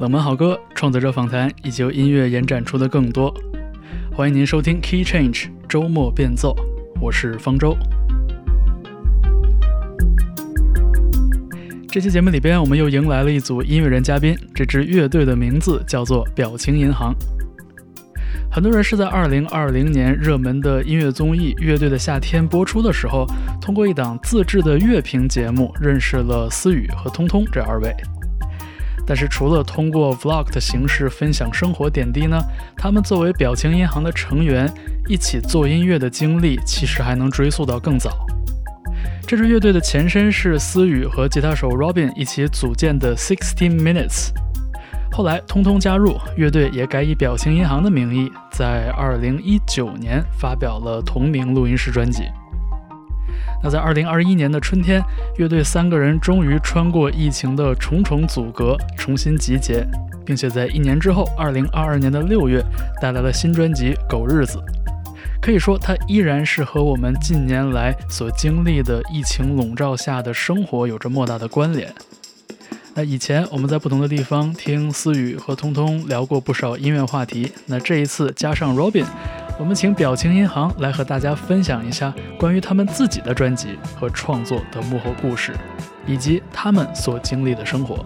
冷门好歌、创作者访谈以及由音乐延展出的更多。欢迎您收听 Key Change 周末变奏，我是方舟。这期节目里边，我们又迎来了一组音乐人嘉宾，这支乐队的名字叫做表情银行。很多人是在2020年热门的音乐综艺《乐队的夏天》播出的时候，通过一档自制的乐评节目认识了思雨和通通这二位。但是除了通过 vlog 的形式分享生活点滴呢，他们作为表情银行的成员一起做音乐的经历，其实还能追溯到更早。这支乐队的前身是思雨和吉他手 Robin 一起组建的 Sixteen Minutes。后来，通通加入乐队，也改以表情银行的名义，在二零一九年发表了同名录音室专辑。那在二零二一年的春天，乐队三个人终于穿过疫情的重重阻隔，重新集结，并且在一年之后，二零二二年的六月，带来了新专辑《狗日子》。可以说，它依然是和我们近年来所经历的疫情笼罩下的生活有着莫大的关联。那以前我们在不同的地方听思雨和通通聊过不少音乐话题，那这一次加上 Robin，我们请表情银行来和大家分享一下关于他们自己的专辑和创作的幕后故事，以及他们所经历的生活。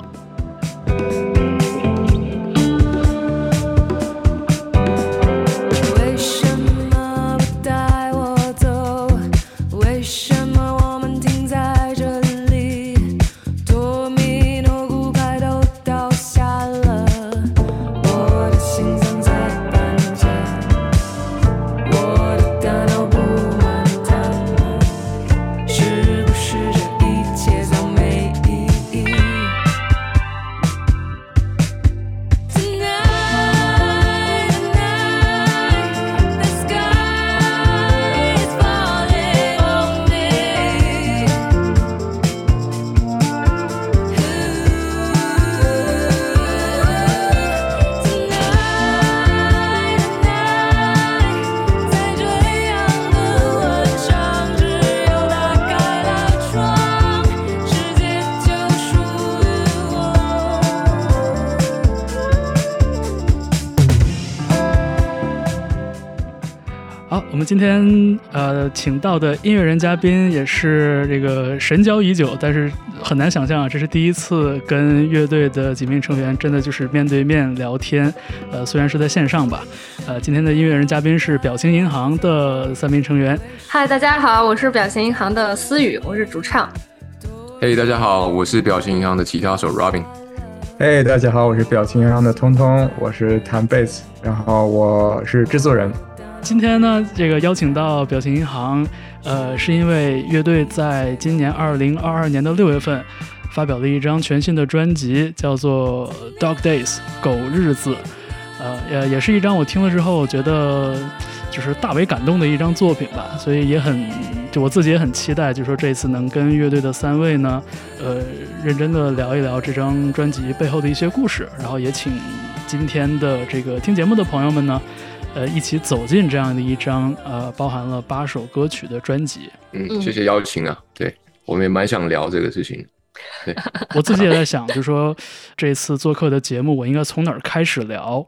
今天呃，请到的音乐人嘉宾也是这个神交已久，但是很难想象啊，这是第一次跟乐队的几名成员真的就是面对面聊天。呃，虽然是在线上吧。呃，今天的音乐人嘉宾是表情银行的三名成员。嗨，大家好，我是表情银行的思雨，我是主唱。嘿，大家好，我是表情银行的吉他手 Robin。嘿，大家好，我是表情银行的通通，我是弹贝斯，然后我是制作人。今天呢，这个邀请到表情银行，呃，是因为乐队在今年二零二二年的六月份发表了一张全新的专辑，叫做《Dog Days》狗日子，呃，也也是一张我听了之后觉得就是大为感动的一张作品吧，所以也很就我自己也很期待，就说这次能跟乐队的三位呢，呃，认真的聊一聊这张专辑背后的一些故事，然后也请今天的这个听节目的朋友们呢。呃，一起走进这样的一张呃，包含了八首歌曲的专辑。嗯，谢谢邀请啊。对，我们也蛮想聊这个事情。对，我自己也在想，就说这次做客的节目，我应该从哪儿开始聊？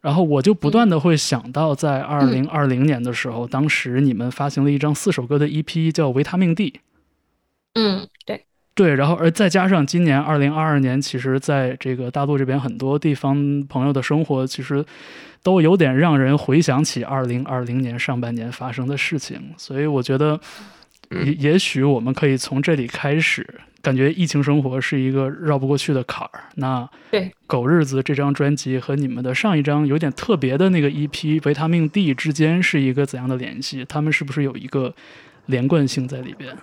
然后我就不断的会想到，在二零二零年的时候，当时你们发行了一张四首歌的 EP，叫《维他命 D》。嗯，对。对，然后而再加上今年二零二二年，其实在这个大陆这边很多地方朋友的生活，其实都有点让人回想起二零二零年上半年发生的事情。所以我觉得，也也许我们可以从这里开始，感觉疫情生活是一个绕不过去的坎儿。那对狗日子这张专辑和你们的上一张有点特别的那个 EP 维他命 D 之间是一个怎样的联系？他们是不是有一个连贯性在里边？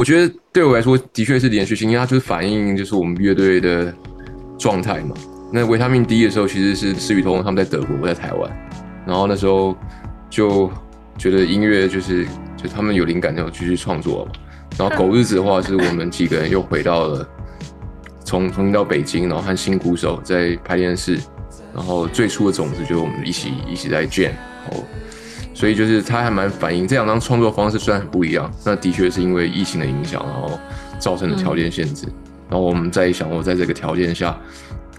我觉得对我来说的确是连续性，因为它就是反映就是我们乐队的状态嘛。那维他命 D 的时候，其实是施雨桐他们在德国，我在台湾，然后那时候就觉得音乐就是就他们有灵感，就继续创作嘛。然后狗日子的话，是我们几个人又回到了从重新到北京，然后和新鼓手在拍电视，然后最初的种子就是我们一起一起在 jam，然后。所以就是他还蛮反映这两张创作方式虽然很不一样，那的确是因为疫情的影响，然后造成的条件限制。然后我们在想，我在这个条件下，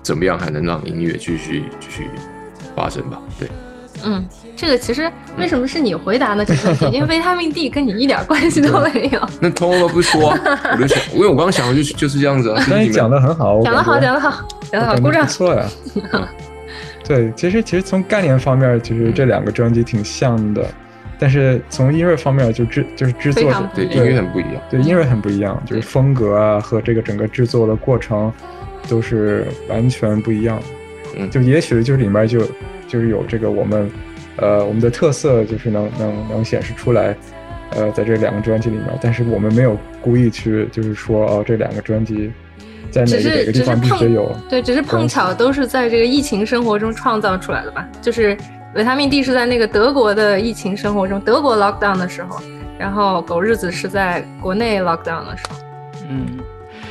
怎么样还能让音乐继续继续发生吧？对，嗯，这个其实为什么是你回答呢？这个问题，因为维他命 D 跟你一点关系都没有。那通通都不说，我就想，因为我刚刚想的就是就是这样子啊。那你讲的很好，讲的 好，讲的好，讲的好，鼓掌。不错呀。对，其实其实从概念方面，其实这两个专辑挺像的。但是从音乐方面，就制就是制作对音乐很不一样，对音乐很不一样，就是风格啊和这个整个制作的过程都是完全不一样。嗯，就也许就是里面就就是有这个我们呃我们的特色，就是能能能显示出来，呃，在这两个专辑里面。但是我们没有故意去就是说哦这两个专辑在哪个哪个地方必须有对，只是碰巧都是在这个疫情生活中创造出来的吧，就是。维他命 D 是在那个德国的疫情生活中，德国 lockdown 的时候，然后狗日子是在国内 lockdown 的时候。嗯，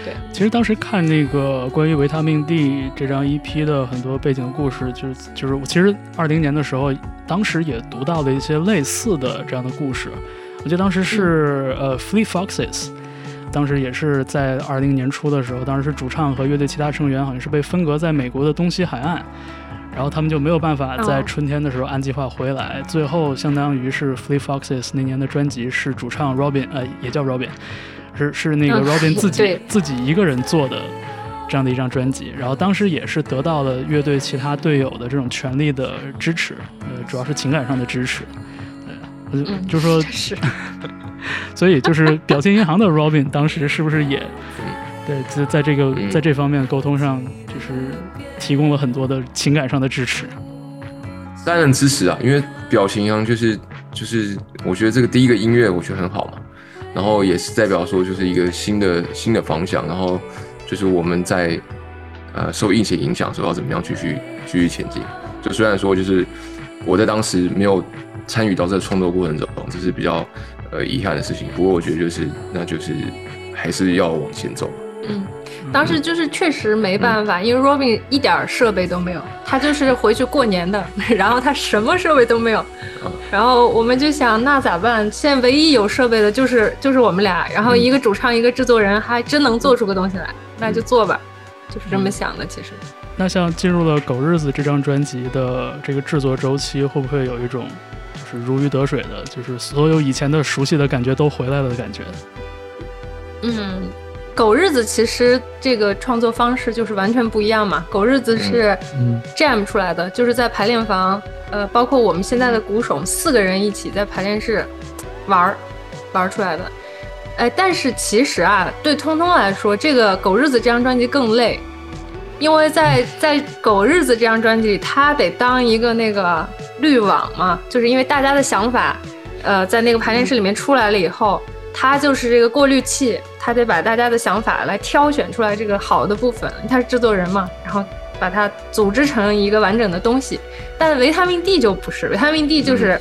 对。其实当时看那个关于维他命 D 这张 EP 的很多背景故事，就是就是我其实二零年的时候，当时也读到了一些类似的这样的故事。我记得当时是呃 Fleet Foxes，当时也是在二零年初的时候，当时是主唱和乐队其他成员好像是被分隔在美国的东西海岸。然后他们就没有办法在春天的时候按计划回来，最后相当于是 Fleet Foxes 那年的专辑是主唱 Robin，呃，也叫 Robin，是是那个 Robin 自己自己一个人做的这样的一张专辑。然后当时也是得到了乐队其他队友的这种全力的支持，呃，主要是情感上的支持。嗯，就说是，所以就是表情银行的 Robin 当时是不是也？对，在在这个在这方面沟通上，就是提供了很多的情感上的支持。当然支持啊，因为表情银行，就是就是，我觉得这个第一个音乐我觉得很好嘛，然后也是代表说就是一个新的新的方向，然后就是我们在呃受疫情影响时候要怎么样继续继续前进。就虽然说就是我在当时没有参与到这个创作过程中，这是比较呃遗憾的事情。不过我觉得就是那就是还是要往前走。嗯，当时就是确实没办法，因为 Robin 一点设备都没有，他就是回去过年的，然后他什么设备都没有，然后我们就想那咋办？现在唯一有设备的就是就是我们俩，然后一个主唱一个制作人，还真能做出个东西来，那就做吧，就是这么想的。其实，那像进入了《狗日子》这张专辑的这个制作周期，会不会有一种就是如鱼得水的，就是所有以前的熟悉的感觉都回来了的感觉？嗯。狗日子其实这个创作方式就是完全不一样嘛。狗日子是 jam 出来的，就是在排练房，呃，包括我们现在的鼓手四个人一起在排练室玩儿玩出来的。哎，但是其实啊，对通通来说，这个狗日子这张专辑更累，因为在在狗日子这张专辑里，他得当一个那个滤网嘛，就是因为大家的想法，呃，在那个排练室里面出来了以后。他就是这个过滤器，他得把大家的想法来挑选出来这个好的部分。他是制作人嘛，然后把它组织成一个完整的东西。但维他命 D 就不是，维他命 D 就是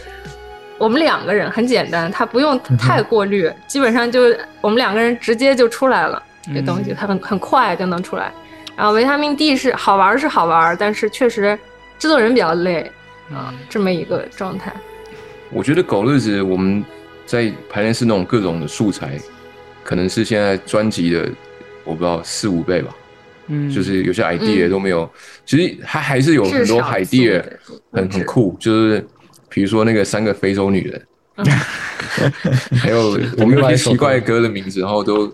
我们两个人很简单，他不用太过滤，基本上就我们两个人直接就出来了。这东西它很很快就能出来。然后维他命 D 是好玩是好玩，但是确实制作人比较累啊，这么一个状态。我觉得狗日子我们。在排练室那种各种的素材，可能是现在专辑的我不知道四五倍吧，嗯，就是有些 idea 都没有，其实它还是有很多 idea 很很酷，就是比如说那个三个非洲女人，还有 我们有些奇怪歌的名字，然后都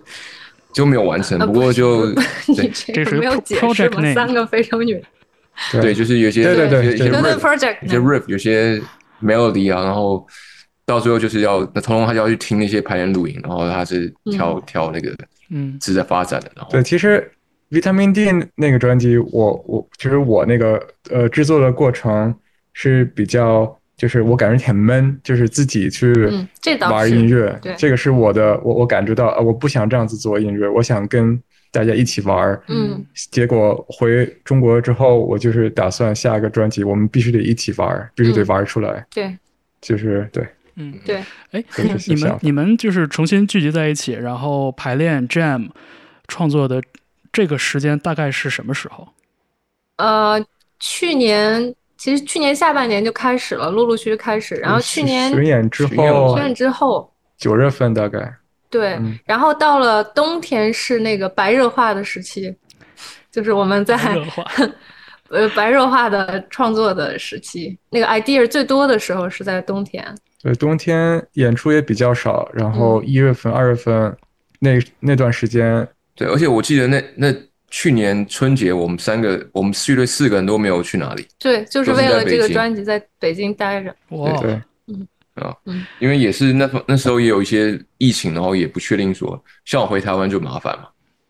就没有完成，不过就 这是没有解释吗？三个非洲女人，对，就是有些对对对，有些 riff，有些 riff，有些 melody 啊，然后。到最后就是要那彤彤他就要去听那些排练录影，然后他是挑挑那个嗯是在发展的。然后对，其实 Vitamin D 那个专辑，我我其实我那个呃制作的过程是比较，就是我感觉挺闷，就是自己去玩音乐。对，这个是我的，我我感觉到啊，我不想这样子做音乐，我想跟大家一起玩。嗯，结果回中国之后，我就是打算下一个专辑，我们必须得一起玩，必须得玩出来。对，就是对。嗯，对，哎，你们你们就是重新聚集在一起，然后排练 jam 创作的这个时间大概是什么时候？呃，去年其实去年下半年就开始了，陆陆续续开始，然后去年巡演之后，巡演之后九月份大概。对，然后到了冬天是那个白热化的时期，就是我们在 呃白热化的创作的时期，那个 idea 最多的时候是在冬天。对，冬天演出也比较少，然后一月份、二月份那那段时间，对，而且我记得那那去年春节我们三个，我们四队四个人都没有去哪里，对，就是为了这个专辑在北京待着。哇，对，嗯啊，嗯，因为也是那那时候也有一些疫情，然后也不确定说，像我回台湾就麻烦嘛。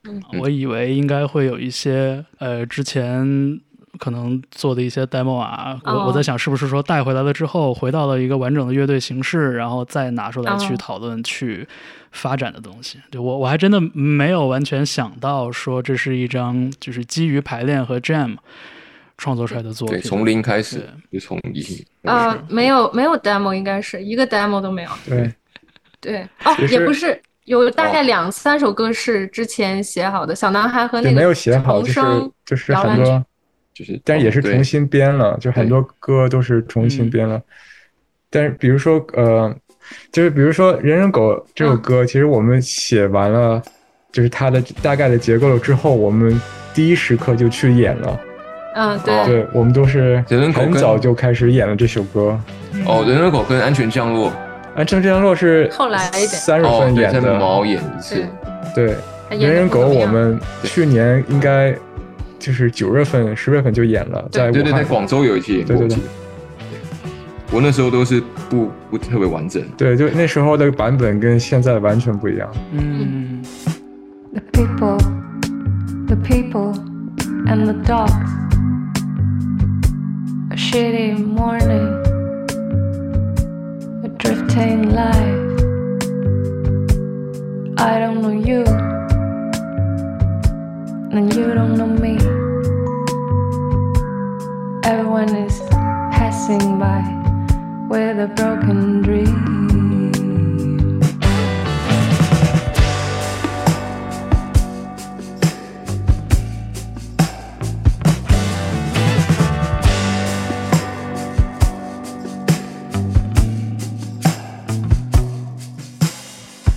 嗯，我以为应该会有一些呃之前。可能做的一些 demo 啊，我我在想是不是说带回来了之后，回到了一个完整的乐队形式，然后再拿出来去讨论、去发展的东西。对我我还真的没有完全想到说这是一张就是基于排练和 jam 创作出来的作品，从零开始就从一啊，没有没有 demo，应该是一个 demo 都没有。对。对。哦，也不是有大概两三首歌是之前写好的，小男孩和那个没有写好，就是就是很多。就是，但也是重新编了，就很多歌都是重新编了。但是，比如说，呃，就是比如说《人人狗》这首歌，其实我们写完了，就是它的大概的结构了之后，我们第一时刻就去演了。嗯，对，对，我们都是很早就开始演了这首歌。哦，《人人狗》跟《安全降落》，《安全降落》是后来三月份演的，毛演一次。对，《人人狗》我们去年应该。就是九月份、十月份就演了，在对对，在广州有一期，对对对。我那时候都是不不特别完整，对，就那时候的版本跟现在完全不一样。嗯。and you don't know me. Everyone is passing by with a broken dream.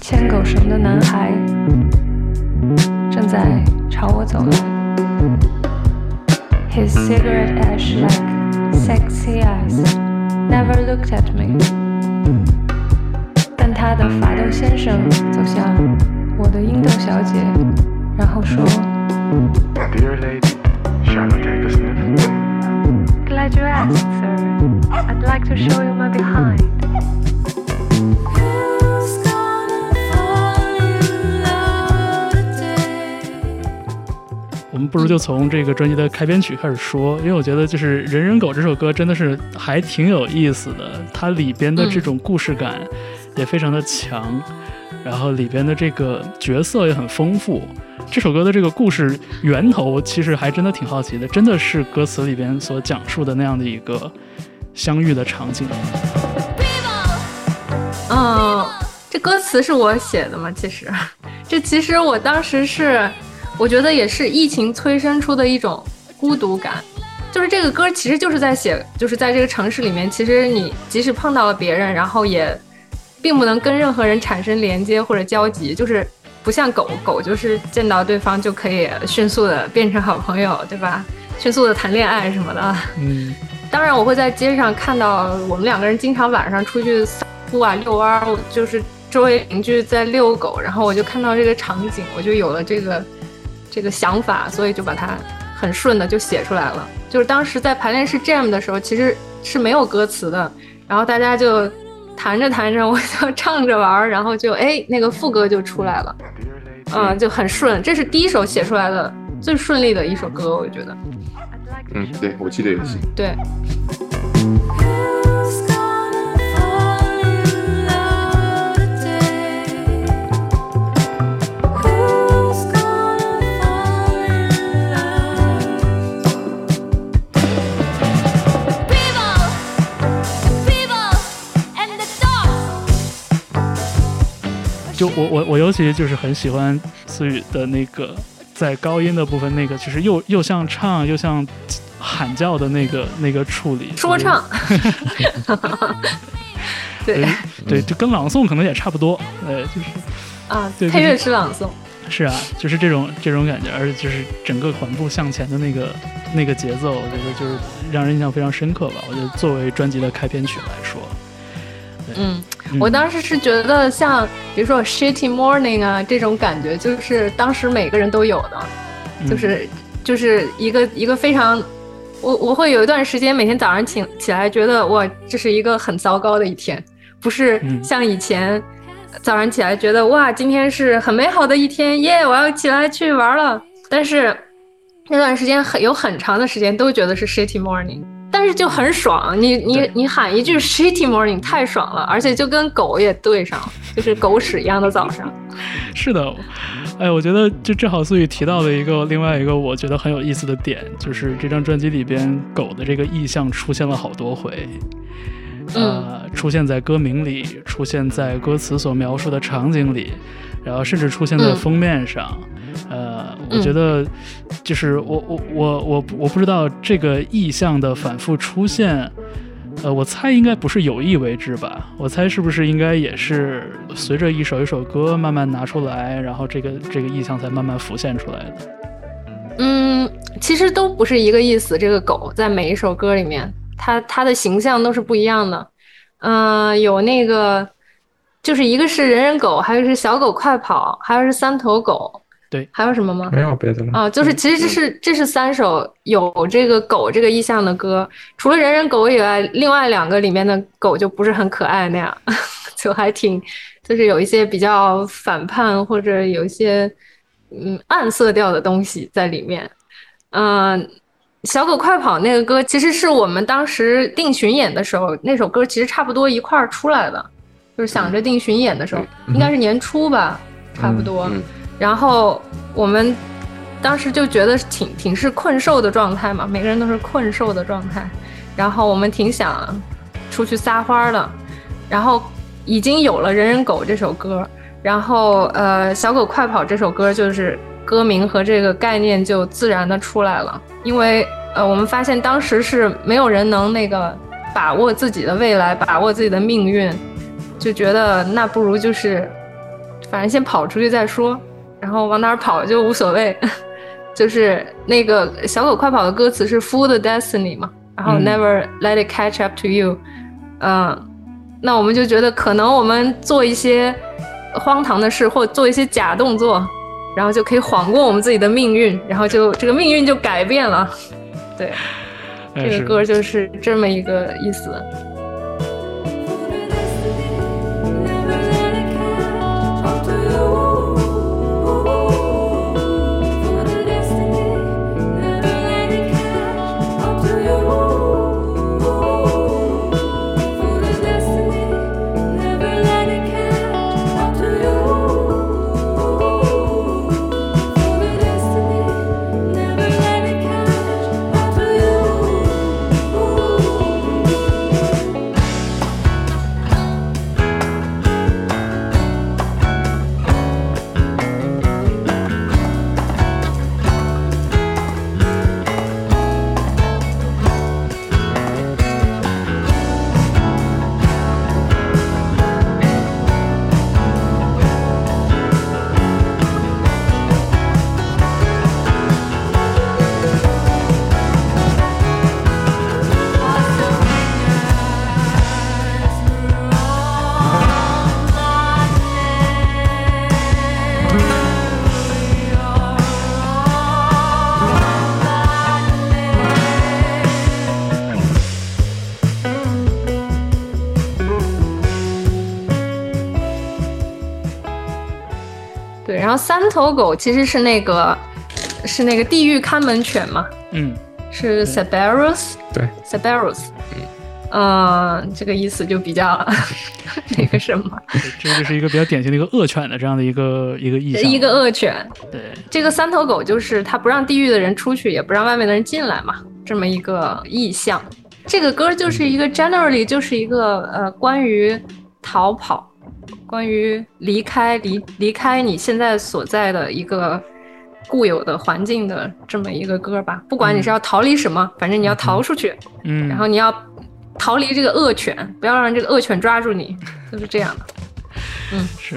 牵狗绳的男孩正在。 朝我走来，His cigarette ash like sexy eyes never looked at me。但他的发豆先生走向我的英豆小姐，然后说：“Dear lady, shall I take a sniff? Glad you asked, sir. I'd like to show you my behind.” 我们不如就从这个专辑的开篇曲开始说，因为我觉得就是《人人狗》这首歌真的是还挺有意思的，它里边的这种故事感也非常的强，然后里边的这个角色也很丰富。这首歌的这个故事源头其实还真的挺好奇的，真的是歌词里边所讲述的那样的一个相遇的场景。嗯，这歌词是我写的吗？其实，这其实我当时是。我觉得也是疫情催生出的一种孤独感，就是这个歌其实就是在写，就是在这个城市里面，其实你即使碰到了别人，然后也并不能跟任何人产生连接或者交集，就是不像狗狗，就是见到对方就可以迅速的变成好朋友，对吧？迅速的谈恋爱什么的。嗯，当然我会在街上看到我们两个人经常晚上出去散步啊、遛弯儿，就是周围邻居在遛狗，然后我就看到这个场景，我就有了这个。这个想法，所以就把它很顺的就写出来了。就是当时在排练室 jam 的时候，其实是没有歌词的，然后大家就弹着弹着，我就唱着玩，然后就哎那个副歌就出来了，嗯，就很顺。这是第一首写出来的最顺利的一首歌，我觉得。嗯，对，我记得也是。对。就我我我尤其就是很喜欢思雨的那个在高音的部分，那个就是又又像唱又像喊叫的那个那个处理，说唱，对对，就跟朗诵可能也差不多，呃，就是啊，对配乐是朗诵，是啊，就是这种这种感觉，而且就是整个缓步向前的那个那个节奏，我觉得就是让人印象非常深刻吧。我觉得作为专辑的开篇曲来说，对嗯，我当时是觉得像比如说《Shitty Morning》啊这种感觉，就是当时每个人都有的，就是就是一个一个非常，我我会有一段时间每天早上起起来觉得哇，这是一个很糟糕的一天，不是像以前。早上起来觉得哇，今天是很美好的一天耶！我要起来去玩了。但是那段时间很有很长的时间都觉得是 shitty morning，但是就很爽。你你你喊一句 shitty morning 太爽了，而且就跟狗也对上了，就是狗屎一样的早上。是的，哎，我觉得就正好素雨提到了一个另外一个我觉得很有意思的点，就是这张专辑里边狗的这个意象出现了好多回。呃，出现在歌名里，出现在歌词所描述的场景里，然后甚至出现在封面上。呃，我觉得，就是我我我我我不知道这个意象的反复出现，呃，我猜应该不是有意为之吧？我猜是不是应该也是随着一首一首歌慢慢拿出来，然后这个这个意象才慢慢浮现出来的？嗯，其实都不是一个意思。这个狗在每一首歌里面。它它的形象都是不一样的，嗯，有那个，就是一个是人人狗，还有是小狗快跑，还有是三头狗，对，还有什么吗？没有别的了。啊，就是其实这是这是三首有这个狗这个意象的歌，除了人人狗以外，另外两个里面的狗就不是很可爱那样，就还挺，就是有一些比较反叛或者有一些嗯暗色调的东西在里面，嗯。小狗快跑那个歌，其实是我们当时定巡演的时候，那首歌其实差不多一块儿出来的，就是想着定巡演的时候，应该是年初吧，差不多。然后我们当时就觉得挺挺是困兽的状态嘛，每个人都是困兽的状态。然后我们挺想出去撒欢儿的，然后已经有了《人人狗》这首歌，然后呃，小狗快跑这首歌就是。歌名和这个概念就自然的出来了，因为呃，我们发现当时是没有人能那个把握自己的未来，把握自己的命运，就觉得那不如就是，反正先跑出去再说，然后往哪儿跑就无所谓，就是那个小狗快跑的歌词是 “Fool the destiny” 嘛，然后 “Never let it catch up to you”，嗯，那我们就觉得可能我们做一些荒唐的事，或做一些假动作。然后就可以晃过我们自己的命运，然后就这个命运就改变了。对，这个歌就是这么一个意思。三头狗其实是那个，是那个地狱看门犬嘛，嗯，是 Cerberus，对，Cerberus，嗯，这个意思就比较 那个什么，这就是一个比较典型的一个恶犬的这样的一个一个意象，一个恶犬，对，这个三头狗就是它不让地狱的人出去，也不让外面的人进来嘛，这么一个意象。这个歌就是一个 generally 就是一个呃关于逃跑。关于离开离离开你现在所在的一个固有的环境的这么一个歌吧，不管你是要逃离什么，反正你要逃出去，嗯，然后你要逃离这个恶犬，不要让这个恶犬抓住你，就是这样的。嗯，是，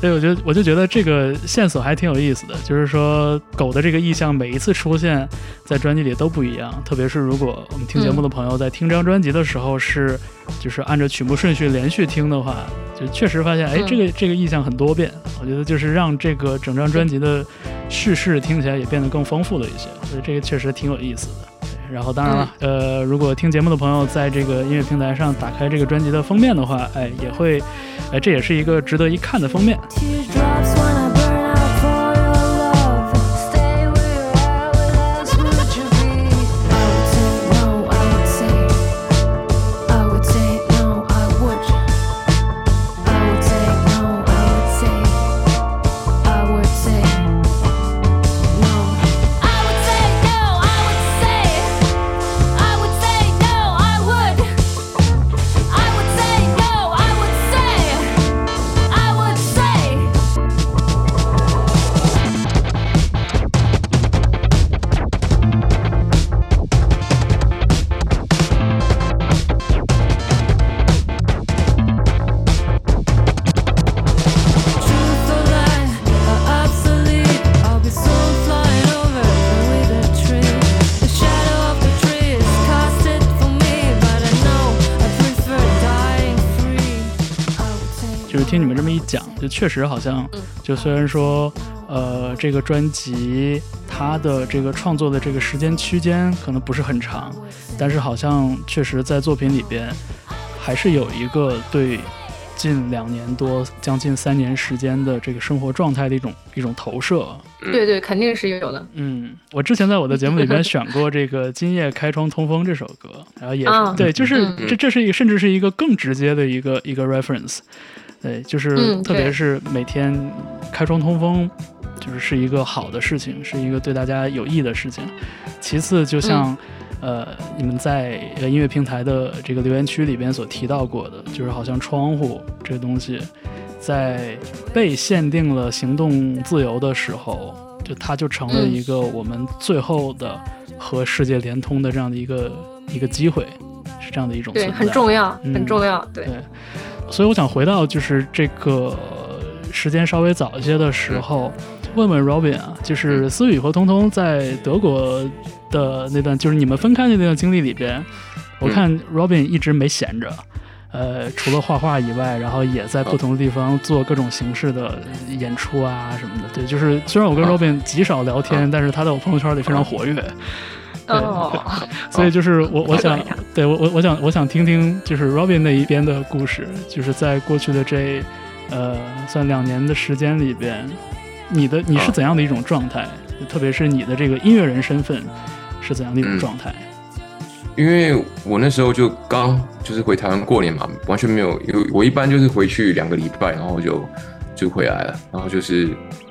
对，我觉得我就觉得这个线索还挺有意思的，就是说狗的这个意象每一次出现在专辑里都不一样，特别是如果我们听节目的朋友在听这张专辑的时候是就是按照曲目顺序连续听的话，就确实发现哎，这个这个意象很多变。我觉得就是让这个整张专辑的叙事听起来也变得更丰富了一些，所以这个确实挺有意思的。然后当然了，呃，如果听节目的朋友在这个音乐平台上打开这个专辑的封面的话，哎，也会，哎，这也是一个值得一看的封面。确实好像，就虽然说，呃，这个专辑它的这个创作的这个时间区间可能不是很长，但是好像确实在作品里边，还是有一个对近两年多、将近三年时间的这个生活状态的一种一种投射。对对，肯定是有的。嗯，我之前在我的节目里边选过这个《今夜开窗通风》这首歌，然后也是对，就是这这是一个甚至是一个更直接的一个一个 reference。对，就是特别是每天开窗通风，就是是一个好的事情，是一个对大家有益的事情。其次，就像呃，你们在音乐平台的这个留言区里边所提到过的，就是好像窗户这个东西，在被限定了行动自由的时候，就它就成了一个我们最后的和世界连通的这样的一个一个机会，是这样的一种对，很重要，很重要，对。所以我想回到就是这个时间稍微早一些的时候，问问 Robin 啊，就是思雨和彤彤在德国的那段，就是你们分开的那段经历里边，我看 Robin 一直没闲着，呃，除了画画以外，然后也在不同的地方做各种形式的演出啊什么的。对，就是虽然我跟 Robin 极少聊天，但是他在我朋友圈里非常活跃。哦，所以就是我我想，对我我我想我想听听就是 Robin 那一边的故事，就是在过去的这呃算两年的时间里边，你的你是怎样的一种状态？特别是你的这个音乐人身份是怎样的一种状态？因为我那时候就刚就是回台湾过年嘛，完全没有，有我一般就是回去两个礼拜，然后就就回来了，然后就是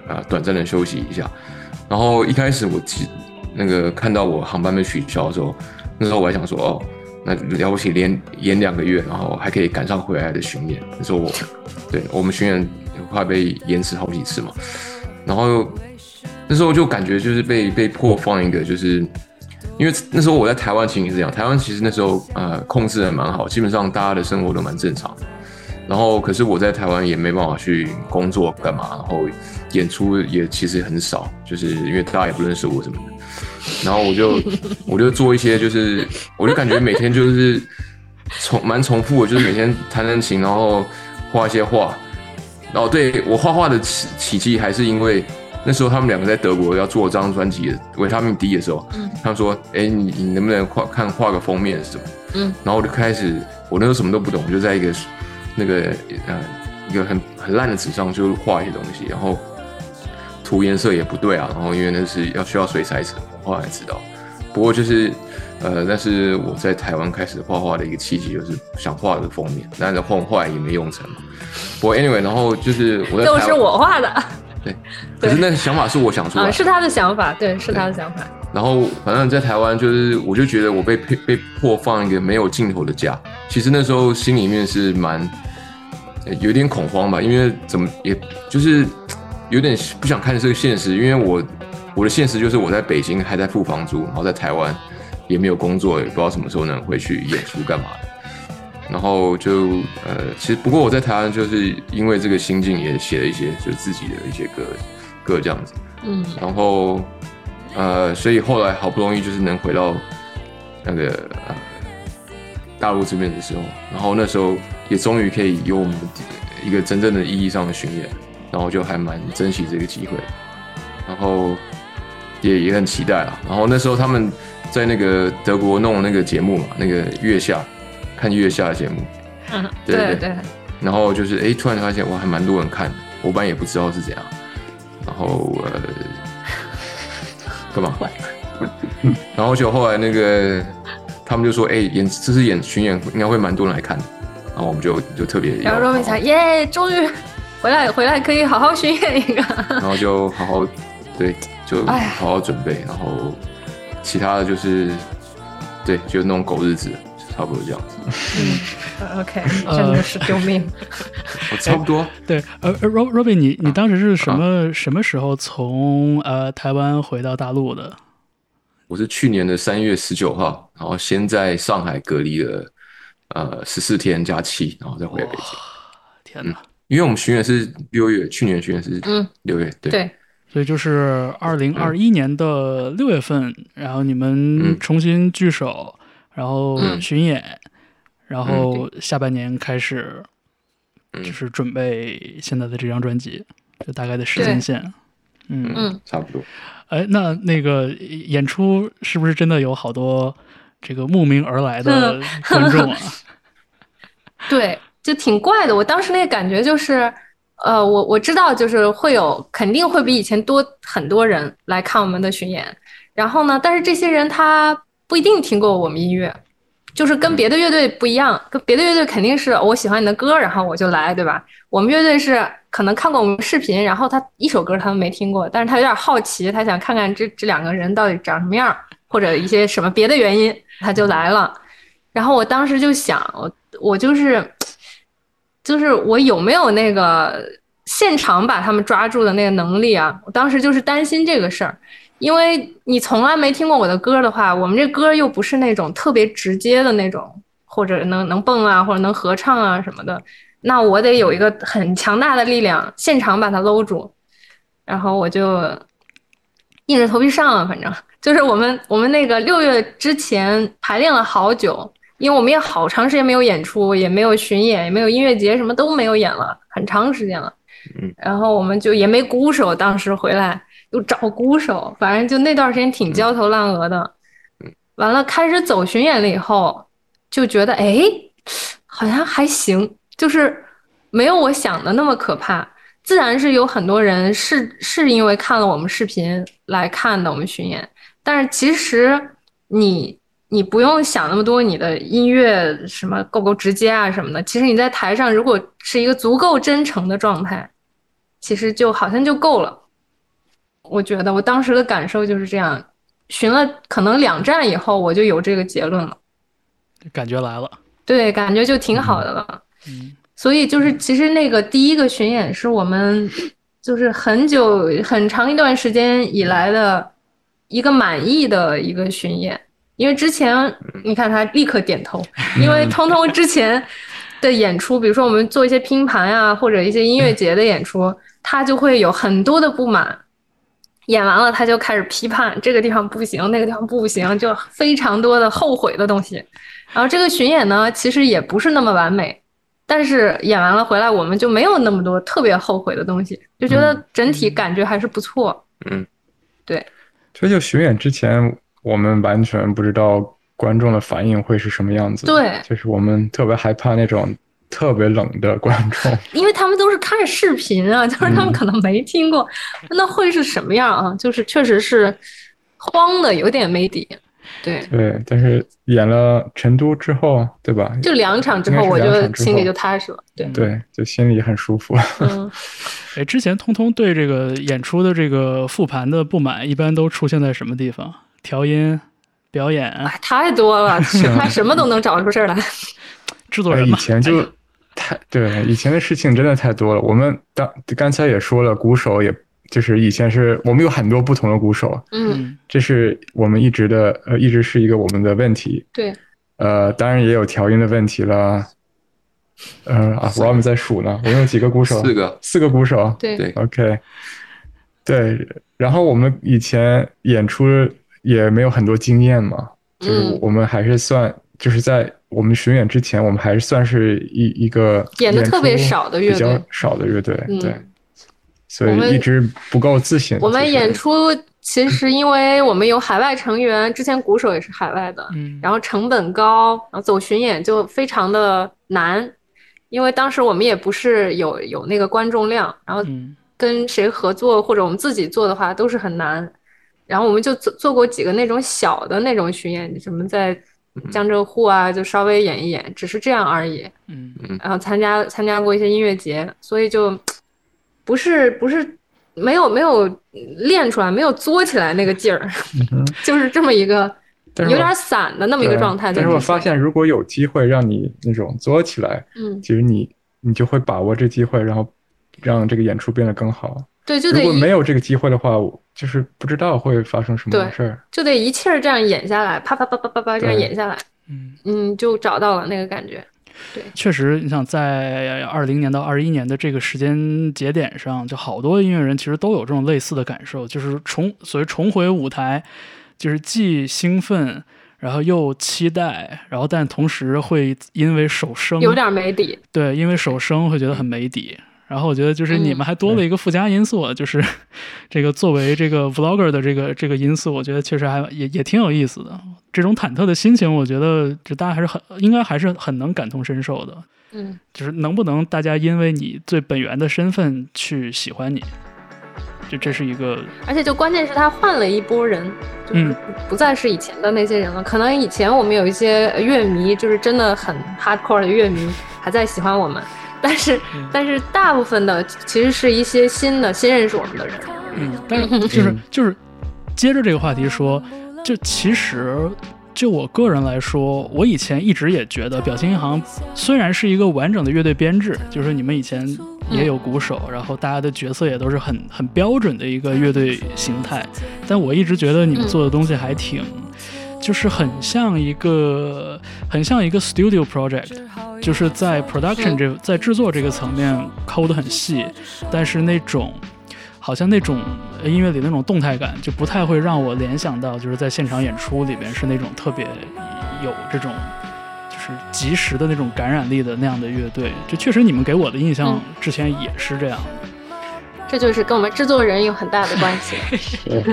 啊短暂的休息一下，然后一开始我记。那个看到我航班被取消的时候，那时候我还想说哦，那了不起连延两个月，然后还可以赶上回来的巡演。那时候我，对我们巡演快被延迟好几次嘛，然后那时候就感觉就是被被迫放一个，就是因为那时候我在台湾情形是这样，台湾其实那时候呃控制的蛮好，基本上大家的生活都蛮正常。然后可是我在台湾也没办法去工作干嘛，然后演出也其实很少，就是因为大家也不认识我什么的。然后我就我就做一些，就是我就感觉每天就是重蛮重复的，就是每天弹弹琴，然后画一些画。然后对我画画的起起机还是因为那时候他们两个在德国要做这张专辑《维他命 D》的时候，他们说：“哎，你你能不能画看画个封面什么？”嗯，然后我就开始，我那时候什么都不懂，我就在一个那个呃一个很很烂的纸上就画一些东西，然后涂颜色也不对啊，然后因为那是要需要水彩纸。后来知道，不过就是，呃，那是我在台湾开始画画的一个契机，就是想画的封面，但是后后来也没用成。不过 anyway，然后就是我在都是我画的，对，可是那个想法是我想出来的，是他的想法，对，是他的想法。然后反正在台湾，就是我就觉得我被被被迫放一个没有尽头的假，其实那时候心里面是蛮有点恐慌吧，因为怎么也就是有点不想看这个现实，因为我。我的现实就是我在北京还在付房租，然后在台湾也没有工作，也不知道什么时候能回去演出干嘛的。然后就呃，其实不过我在台湾就是因为这个心境也写了一些就自己的一些歌歌这样子，嗯然后呃，所以后来好不容易就是能回到那个呃大陆这边的时候，然后那时候也终于可以有我们一个真正的意义上的巡演，然后就还蛮珍惜这个机会，然后也也很期待啊。然后那时候他们在那个德国弄那个节目嘛，那个月下看月下的节目，嗯，对对。对对，然后就是哎、诶突然发现哇，还蛮多人看的，我班也不知道是怎样，然后呃，干嘛？然后就后来那个他们就说，哎、演这次演巡演应该会蛮多人来看的，然后我们就就特别然后要 Robin 才耶，终于回来回来可以好好巡演一个。然后就好好对，就好好准备，然后其他的就是对，就那种狗日子，差不多这样子，嗯，OK，呃真的是救命。我 差不多。对，呃呃，Rob Robin，你你当时是什啊么、什么时候从呃台湾回到大陆的？我是去年的三月十九号，然后先在上海隔离了呃十四天加七，然后再回来北京。天哪！因为我们巡演是六月，去年巡演是嗯，六月，对，对，所以就是二零二一年的六月份，然后你们嗯。重新聚首，然后嗯。巡演，然后嗯下半年开始嗯。就是准备现在的这张专辑，就大概的时间线。嗯，嗯，差不多。哎，那那个演出是不是真的有好多这个慕名而来的观众啊？对，就挺怪的。我当时那个感觉就是，呃，我我知道就是会有肯定会比以前多很多人来看我们的巡演，然后呢，但是这些人他不一定听过我们音乐，就是跟别的乐队不一样，跟别的乐队肯定是我喜欢你的歌，然后我就来，对吧？我们乐队是可能看过我们视频，然后他一首歌他们没听过，但是他有点好奇，他想看看这这两个人到底长什么样，或者一些什么别的原因，他就来了。然后我当时就想，我我就是，就是我有没有那个现场把他们抓住的那个能力啊？我当时就是担心这个事儿，因为你从来没听过我的歌的话，我们这歌又不是那种特别直接的那种，或者能能蹦啊，或者能合唱啊什么的，那我得有一个很强大的力量，现场把它搂住。然后我就硬着头皮上了，反正就是我们我们那个六月之前排练了好久，因为我们也好长时间没有演出，也没有巡演，也没有音乐节，什么都没有演了，很长时间了。嗯，然后我们就也没鼓手，当时回来又找鼓手，反正就那段时间挺焦头烂额的。嗯完了，开始走巡演了以后，就觉得哎，好像还行，就是没有我想的那么可怕。自然是有很多人是是因为看了我们视频来看的我们巡演，但是其实你你不用想那么多，你的音乐什么够不够直接啊什么的。其实你在台上如果是一个足够真诚的状态，其实就好像就够了。我觉得我当时的感受就是这样，巡了可能两站以后，我就有这个结论了。感觉来了。对，感觉就挺好的了。嗯，所以就是其实那个第一个巡演是我们就是很久很长一段时间以来的一个满意的一个巡演，因为之前你看他立刻点头，因为 通通之前的演出，比如说我们做一些拼盘啊，或者一些音乐节的演出，他就会有很多的不满。演完了，他就开始批判这个地方不行，那个地方不行，就非常多的后悔的东西。然后这个巡演呢，其实也不是那么完美，但是演完了回来，我们就没有那么多特别后悔的东西，就觉得整体感觉还是不错。嗯，对，所以就巡演之前，我们完全不知道观众的反应会是什么样子。对就是我们特别害怕那种特别冷的观众。因为他们都是看视频啊，就是他们可能没听过，那会是什么样啊？就是确实是慌的，有点没底。对，对，但是演了成都之后，对吧？就两场之后，我就心里就踏实了。对，对，就心里很舒服。嗯，哎，之前通通对这个演出的这个复盘的不满，一般都出现在什么地方？调音、表演、哎，太多了，他什么都能找出事儿来。制作人嘛。前就太对，以前的事情真的太多了。我们当刚才也说了，鼓手也就是以前是我们有很多不同的鼓手，嗯，嗯这是我们一直的呃，一直是一个我们的问题。对，呃，当然也有调音的问题了，嗯啊，我们在数呢，我们有几个鼓手？四个，四个鼓手。对对，OK，对。然后我们以前演出也没有很多经验嘛，就是我们还是算，就是在我们巡演之前，我们还是算是一一个演的特别少的乐队，比较少的乐队，嗯、对。所以一直不够自信。我们演出其实因为我们有海外成员，之前鼓手也是海外的，嗯，然后成本高，然后走巡演就非常的难，因为当时我们也不是有有那个观众量，然后跟谁合作或者我们自己做的话都是很难，然后我们就做做过几个那种小的那种巡演，什么在江浙沪啊，就稍微演一演，只是这样而已，嗯嗯，然后参加参加过一些音乐节，所以就。不是不是，没有没有练出来，没有作起来那个劲儿，就是这么一个有点散的那么一个状态。但是我发现，如果有机会让你那种作起来，嗯，其实你你就会把握这机会，然后让这个演出变得更好。对，就得如果没有这个机会的话，就是不知道会发生什么事儿。就得一气儿这样演下来，啪啪啪啪啪啪这样演下来，嗯嗯，就找到了那个感觉。对，确实，你想在二零年到二一年的这个时间节点上，就好多音乐人其实都有这种类似的感受，就是重所谓重回舞台，就是既兴奋，然后又期待，然后但同时会因为手生有点没底，对，因为手生会觉得很没底。然后我觉得就是你们还多了一个附加因素，就是 这个作为这个 vlogger 的这个这个因素，我觉得确实还也也挺有意思的。这种忐忑的心情，我觉得就大家还是很应该还是很能感同身受的。嗯，就是能不能大家因为你最本源的身份去喜欢你，就这是一个。而且就关键是他换了一波人，就是不再是以前的那些人了。可能以前我们有一些乐迷，就是真的很 hardcore 的乐迷，还在喜欢我们。但是，但是大部分的其实是一些新的、新认识我们的人。嗯，但是就是就是接着这个话题说，就其实就我个人来说，我以前一直也觉得表情银行虽然是一个完整的乐队编制，就是你们以前也有鼓手，然后大家的角色也都是很很标准的一个乐队形态，但我一直觉得你们做的东西还挺。就是很像一个，很像一个 studio project，就是在 production 这在制作这个层面抠得很细，但是那种好像那种音乐里那种动态感就不太会让我联想到，就是在现场演出里边是那种特别有这种就是及时的那种感染力的那样的乐队。就确实你们给我的印象之前也是这样。这就是跟我们制作人有很大的关系。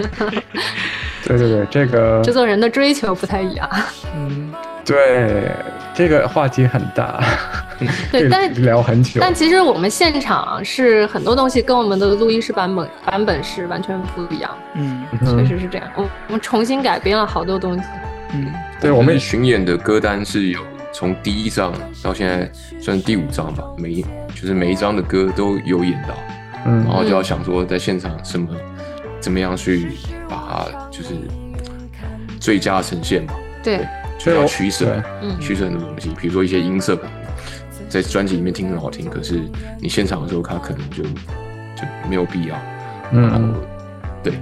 对对对，这个制作人的追求不太一样。嗯，对，这个话题很大，对，但聊很久。但其实我们现场是很多东西跟我们的录音室版本版本是完全不一样。嗯，确实是这样。我我们重新改编了好多东西。嗯，对，我们巡演的歌单是有从第一张到现在算第五张吧，每就是每一张的歌都有演到。嗯，然后就要想说在现场什么，怎么样去把它就是最佳呈现嘛。对，就要取舍，嗯，取舍很多东西，比如说一些音色，在专辑里面听很好听，可是你现场的时候，它可能就就没有必要。嗯，对，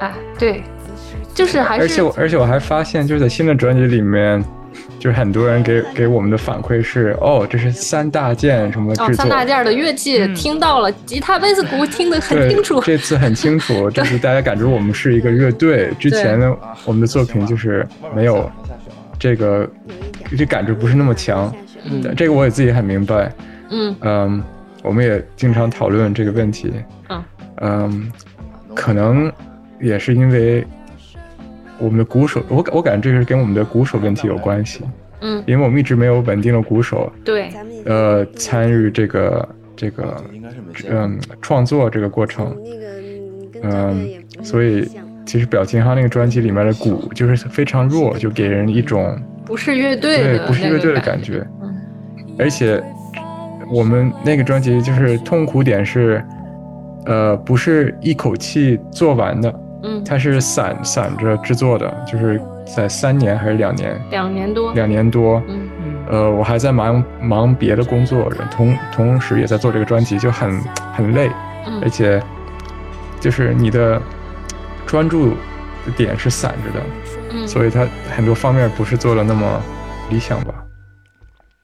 啊，对，就是还是，而且我而且我还发现，就是在新的专辑里面。就是很多人给给我们的反馈是，哦，这是三大件什么制作？哦，三大件的乐器听到了，吉他、贝斯、鼓听得很清楚。这次很清楚，就是大家感觉我们是一个乐队。之前呢，我们的作品就是没有这个，这感觉不是那么强。嗯，这个我也自己很明白。嗯嗯，我们也经常讨论这个问题。嗯嗯，可能也是因为。我们的鼓手，我我感觉这个是跟我们的鼓手问题有关系。嗯，因为我们一直没有稳定的鼓手。对。呃，参与这个这个嗯创作这个过程。嗯，所以其实表情哈那个专辑里面的鼓就是非常弱，就给人一种不是乐队对不是乐队的感觉。嗯。而且我们那个专辑就是痛苦点是，呃，不是一口气做完的。嗯，它是散散着制作的，就是在三年还是两年？两年多。两年多。嗯嗯。呃，我还在忙忙别的工作，同同时也在做这个专辑，就很很累。嗯。而且，就是你的专注的点是散着的。嗯。所以它很多方面不是做的那么理想吧？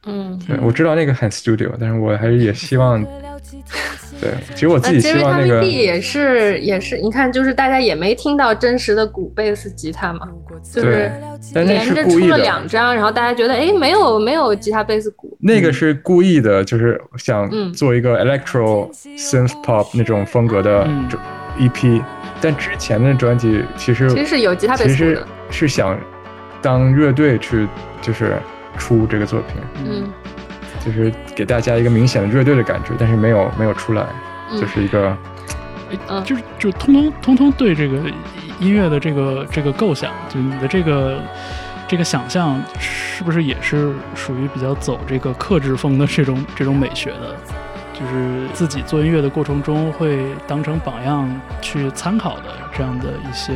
嗯，对，我知道那个很 studio，但是我还是也希望，对，其实我自己希望那个也是也是，你看，就是大家也没听到真实的鼓、贝斯、吉他嘛，就是连着出了两张，然后大家觉得哎，没有没有吉他、贝斯、鼓，那个是故意的，就是想做一个 electro synth pop 那种风格的 EP，但之前的专辑其实其实是有吉他、贝斯，其实是想当乐队去就是。出这个作品，嗯，就是给大家一个明显的乐队的感觉，但是没有没有出来，就是一个，哎，就是就通通通通对这个音乐的这个这个构想，就你的这个这个想象，是不是也是属于比较走这个克制风的这种这种美学的？就是自己做音乐的过程中会当成榜样去参考的这样的一些，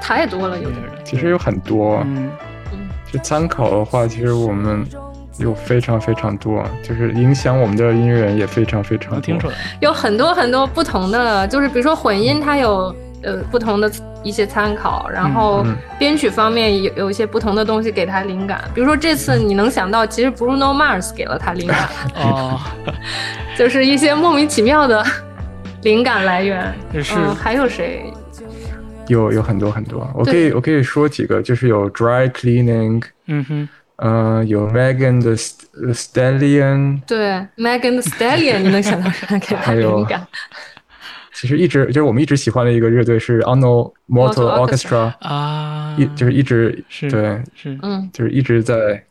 太多了，有的人其实有很多，嗯。去参考的话，其实我们有非常非常多，就是影响我们的音乐人也非常非常多。听出来，有很多很多不同的，就是比如说混音，它有呃不同的一些参考，然后编曲方面有有一些不同的东西给他灵感。比如说这次你能想到，其实 Bruno Mars 给了他灵感，哦，就是一些莫名其妙的 灵感来源。嗯，还有谁？有有很多很多，我可以我可以说几个，就是有 dry cleaning，嗯哼，呃，有 Megan 的 Stallion，对，Megan 的 Stallion，你能想到啥？还有，其实一直就是我们一直喜欢的一个乐队是 Unknown Mortal Orchestra 啊，一就是一直是对是嗯，就是一直在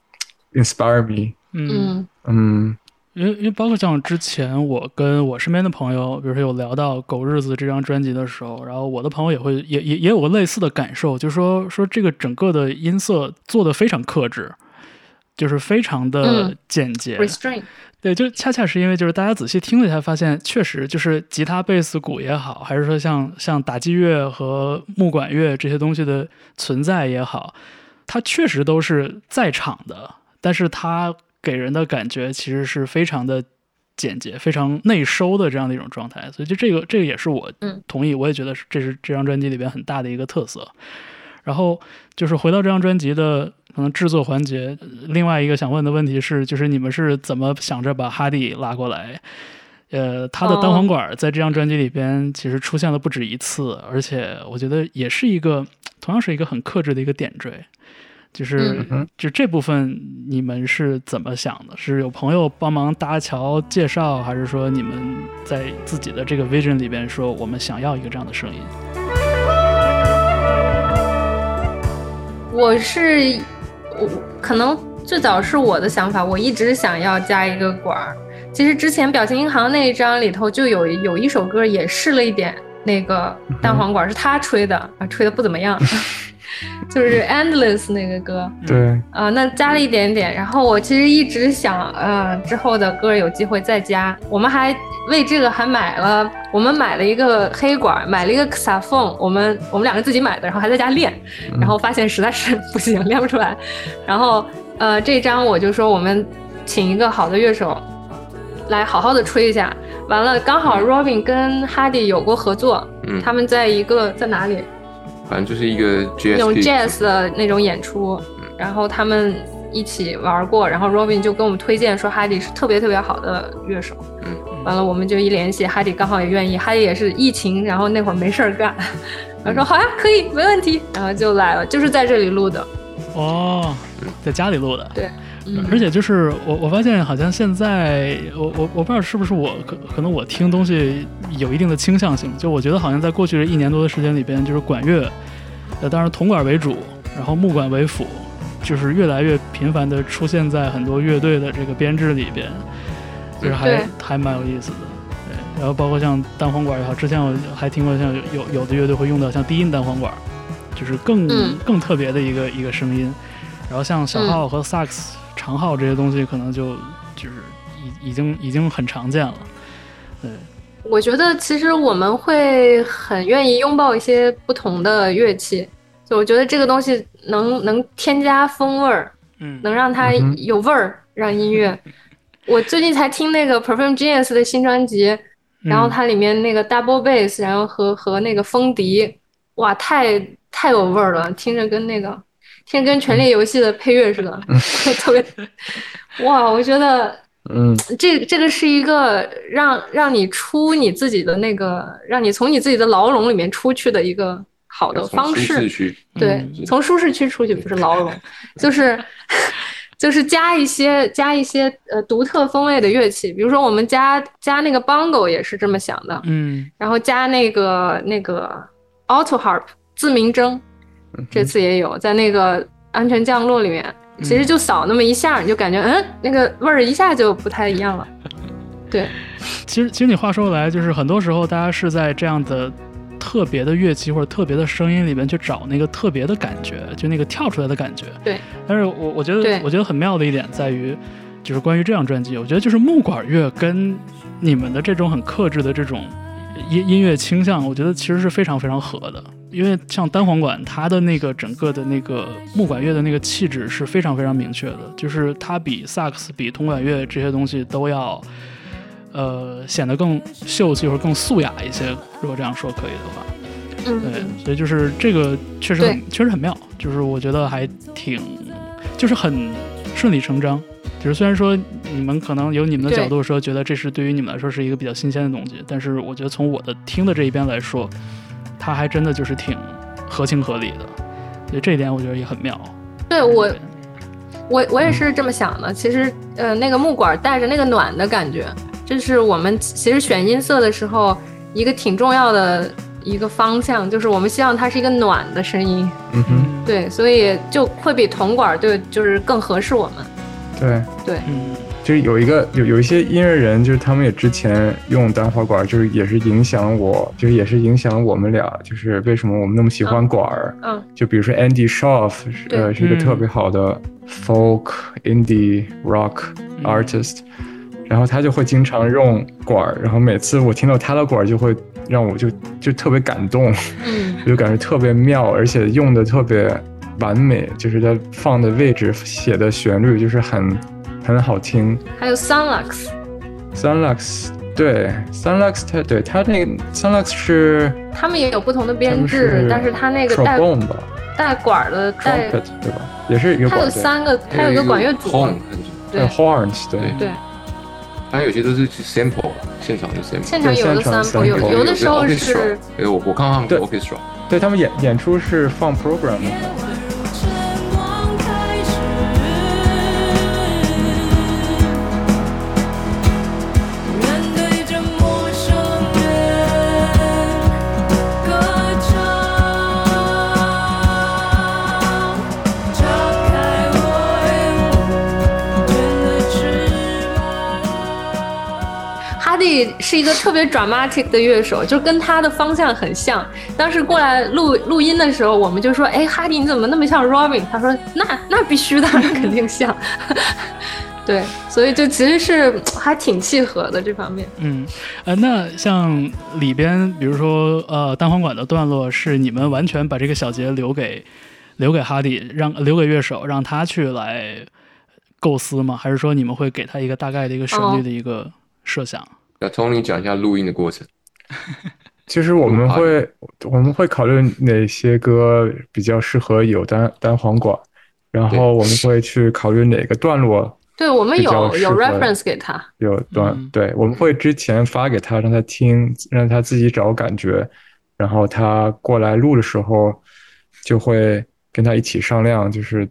inspire me，嗯嗯。因为因为包括像之前我跟我身边的朋友，比如说有聊到《狗日子》这张专辑的时候，然后我的朋友也会也也也有个类似的感受，就是说说这个整个的音色做的非常克制，就是非常的简洁。对，就恰恰是因为就是大家仔细听了一下，发现确实就是吉他、贝斯、鼓也好，还是说像像打击乐和木管乐这些东西的存在也好，它确实都是在场的，但是它。给人的感觉其实是非常的简洁、非常内收的这样的一种状态，所以就这个这个也是我同意，我也觉得这是这张专辑里边很大的一个特色。然后就是回到这张专辑的可能制作环节，另外一个想问的问题是，就是你们是怎么想着把哈迪拉过来？呃，他的单簧管在这张专辑里边其实出现了不止一次，而且我觉得也是一个同样是一个很克制的一个点缀。就是，就这部分你们是怎么想的？是有朋友帮忙搭桥介绍，还是说你们在自己的这个 vision 里边说我们想要一个这样的声音？我是我可能最早是我的想法，我一直想要加一个管儿。其实之前表情银行那一张里头就有有一首歌也试了一点那个蛋黄管，是他吹的啊，吹的不怎么样。就是 endless 那个歌，对啊，那加了一点点。然后我其实一直想，呃，之后的歌有机会再加。我们还为这个还买了，我们买了一个黑管，买了一个萨凤，我们我们两个自己买的，然后还在家练，然后发现实在是不行，练不出来。然后呃，这张我就说我们请一个好的乐手来好好的吹一下。完了，刚好 Robin 跟 Hardy 有过合作，他们在一个在哪里？反正就是一个那种 jazz 的那种演出，然后他们一起玩过，然后 Robin 就跟我们推荐说 Hadi 是特别特别好的乐手。嗯，完了我们就一联系，Hadi 刚好也愿意，Hadi 也是疫情，然后那会儿没事儿干，他说好呀，可以，没问题，然后就来了，就是在这里录的。哦，在家里录的。对。而且就是我我发现好像现在我我我不知道是不是我可可能我听东西有一定的倾向性，就我觉得好像在过去这一年多的时间里边，就是管乐，呃当然铜管为主，然后木管为辅，就是越来越频繁的出现在很多乐队的这个编制里边，就是还还蛮有意思的。对，然后包括像单簧管也好，之前我还听过像有有的乐队会用到像低音单簧管，就是更更特别的一个一个声音。然后像小号和萨克斯。长号这些东西可能就就是已已经已经很常见了，对。我觉得其实我们会很愿意拥抱一些不同的乐器，就我觉得这个东西能能添加风味儿，嗯，能让它有味儿，让音乐。我最近才听那个 Perfume Genius 的新专辑，然后它里面那个 double bass，然后和和那个风笛，哇，太太有味儿了，听着跟那个。听着跟《权力游戏》的配乐似的，特别哇！我觉得，嗯，这这个是一个让让你出你自己的那个，让你从你自己的牢笼里面出去的一个好的方式。对，从舒适区出去不是牢笼，就是 就是加一些加一些呃独特风味的乐器，比如说我们加加那个 bongo 也是这么想的，嗯，然后加那个那个 auto harp 自鸣筝，这次也有在那个安全降落里面。其实就扫那么一下，你就感觉嗯，那个味儿一下就不太一样了。对，其实其实你话说回来，就是很多时候大家是在这样的特别的乐器或者特别的声音里面去找那个特别的感觉，就那个跳出来的感觉。对。但是我我觉得我觉得很妙的一点在于，就是关于这张专辑，我觉得就是木管乐跟你们的这种很克制的这种音音乐倾向，我觉得其实是非常非常合的。因为像单簧管，它的那个整个的那个木管乐的那个气质是非常非常明确的，就是它比萨克斯、比铜管乐这些东西都要，呃，显得更秀气或者更素雅一些。如果这样说可以的话，嗯，对，所以就是这个确实很确实很妙，就是我觉得还挺，就是很顺理成章。就是虽然说你们可能有你们的角度说觉得这是对于你们来说是一个比较新鲜的东西，但是我觉得从我的听的这一边来说。它还真的就是挺合情合理的，所以这一点我觉得也很妙。对我，我我也是这么想的。其实，呃，那个木管带着那个暖的感觉，这是我们其实选音色的时候一个挺重要的一个方向，就是我们希望它是一个暖的声音。嗯哼。对，所以就会比铜管对，就是更合适我们。对。对。嗯。就是有一个有有一些音乐人，就是他们也之前用单簧管，就是也是影响我，就是也是影响我们俩，就是为什么我们那么喜欢管儿。嗯，就比如说 Andy Shauf，呃，是一个特别好的 folk indie rock artist，然后他就会经常用管儿，然后每次我听到他的管儿，就会让我就就特别感动，嗯，就感觉特别妙，而且用的特别完美，就是他放的位置、写的旋律，就是很。很好听，还有 Sunlux，Sunlux 对 Sunlux，它对它那个 Sunlux 是，他们也有不同的编制，但是它那个带带管的带对吧？也是一个。它有三个，它有一个管乐组，对。horns 对。对。它有些都是 sample，现场就 sample，现场有的 sample，有有的时候是。哎，我我看他们 orchestra，对他们演演出是放 program 是一个特别 dramatic 的乐手，就跟他的方向很像。当时过来录录音的时候，我们就说：“哎，哈迪你怎么那么像 Robin？” 他说：“那那必须的，那肯定像。”对，所以就其实是还挺契合的这方面。嗯，呃，那像里边，比如说呃单簧管的段落，是你们完全把这个小节留给留给哈迪，让留给乐手，让他去来构思吗？还是说你们会给他一个大概的一个旋律的一个设想？要 Tony 讲一下录音的过程。其实我们会我们会考虑哪些歌比较适合有单单簧管，然后我们会去考虑哪个段落。对我们有有 reference 给他，有段对，我们会之前发给他，让他听，让他自己找感觉，然后他过来录的时候，就会跟他一起商量，就是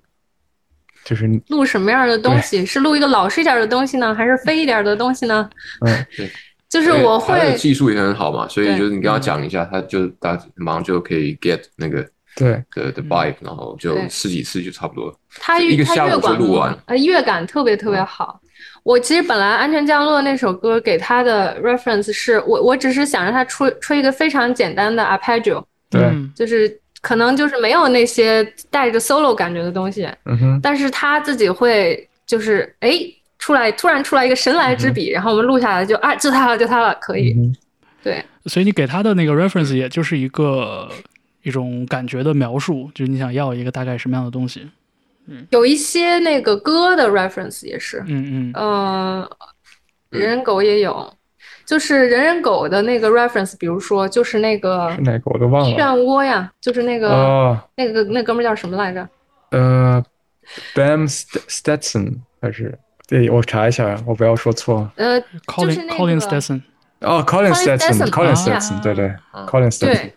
就是录什么样的东西，是录一个老实一点的东西呢，还是飞一点的东西呢？嗯，对，就是我会技术也很好嘛，所以就是你跟他讲一下，他就他马上就可以 get 那个。对的的 vibe，然后就试几次就差不多了。他一个下午就录完，呃，乐感特别特别好。我其实本来安全降落那首歌给他的 reference 是我，我只是想让他出出一个非常简单的 arpeggio，对，就是可能就是没有那些带着 solo 感觉的东西。嗯哼。但是他自己会就是哎出来，突然出来一个神来之笔，然后我们录下来就啊就他了就他了，可以。对。所以你给他的那个 reference 也就是一个。一种感觉的描述，就是你想要一个大概什么样的东西。嗯，有一些那个歌的 reference 也是。嗯嗯。呃，人人狗也有，就是人人狗的那个 reference，比如说就是那个是哪个我都忘了。漩涡呀，就是那个哦，那个那哥们叫什么来着？呃，Bam Stetson 还是？对我查一下，我不要说错。呃，Colin Colin Stetson。哦，Colin Stetson，Colin Stetson，对对，Colin Stetson。对。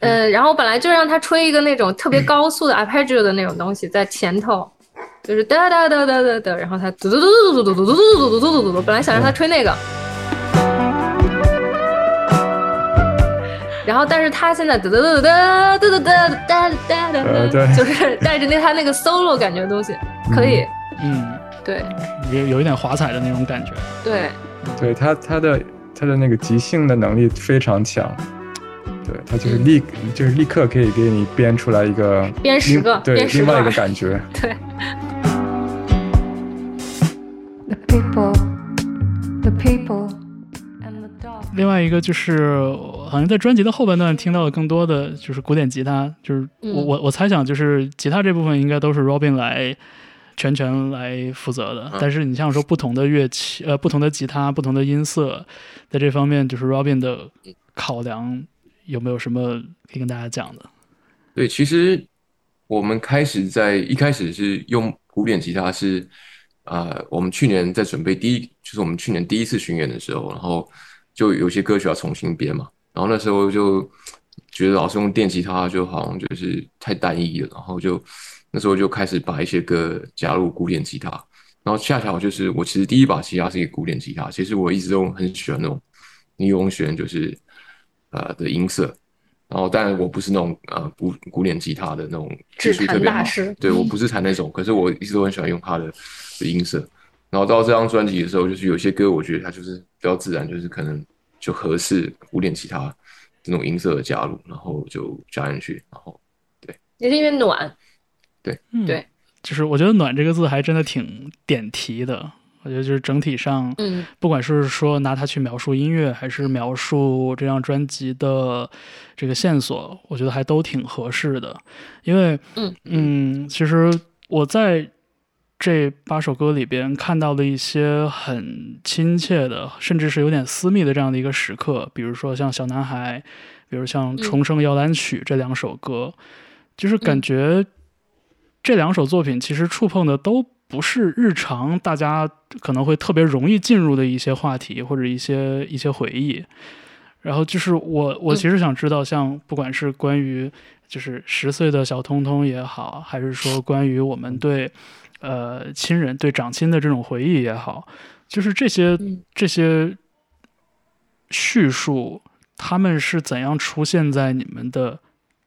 呃，然后本来就让他吹一个那种特别高速的 arpeggio 的那种东西在前头，就是哒哒哒哒哒哒，然后他嘟嘟嘟嘟嘟嘟嘟嘟嘟嘟嘟嘟嘟嘟，本来想让他吹那个。然后，但是他现在哒哒哒哒哒哒哒哒哒哒哒，就是带着那他那个 solo 感觉的东西，可以，嗯，对，有有一点华彩的那种感觉，对，对他他的他的那个即兴的能力非常强，对他就是立就是立刻可以给你编出来一个编十个对另外一个感觉，对。The people, the people. 另外一个就是，好像在专辑的后半段听到的更多的就是古典吉他，就是我我我猜想就是吉他这部分应该都是 Robin 来全权来负责的。但是你像说不同的乐器，呃，不同的吉他，不同的音色，在这方面就是 Robin 的考量有没有什么可以跟大家讲的？对，其实我们开始在一开始是用古典吉他，是啊，我们去年在准备第一，就是我们去年第一次巡演的时候，然后。就有些歌曲要重新编嘛，然后那时候就觉得老是用电吉他就好像就是太单一了，然后就那时候就开始把一些歌加入古典吉他，然后恰巧就是我其实第一把吉他是一个古典吉他，其实我一直都很喜欢那种尼龙弦就是呃的音色，然后但我不是那种呃古古典吉他的那种技术特别好，对我不是弹那种，可是我一直都很喜欢用它的音色。然后到这张专辑的时候，就是有些歌，我觉得它就是比较自然，就是可能就合适古典吉他这种音色的加入，然后就加进去，然后对，也是因为暖，对，对，就是我觉得“暖”这个字还真的挺点题的。我觉得就是整体上，嗯，不管是说拿它去描述音乐，还是描述这张专辑的这个线索，我觉得还都挺合适的。因为，嗯嗯，其实我在。这八首歌里边看到的一些很亲切的，甚至是有点私密的这样的一个时刻，比如说像《小男孩》，比如像《重生摇篮曲》这两首歌，就是感觉这两首作品其实触碰的都不是日常大家可能会特别容易进入的一些话题或者一些一些回忆。然后就是我我其实想知道，像不管是关于就是十岁的小通通也好，还是说 关于我们对。呃，亲人对长亲的这种回忆也好，就是这些这些叙述，他们是怎样出现在你们的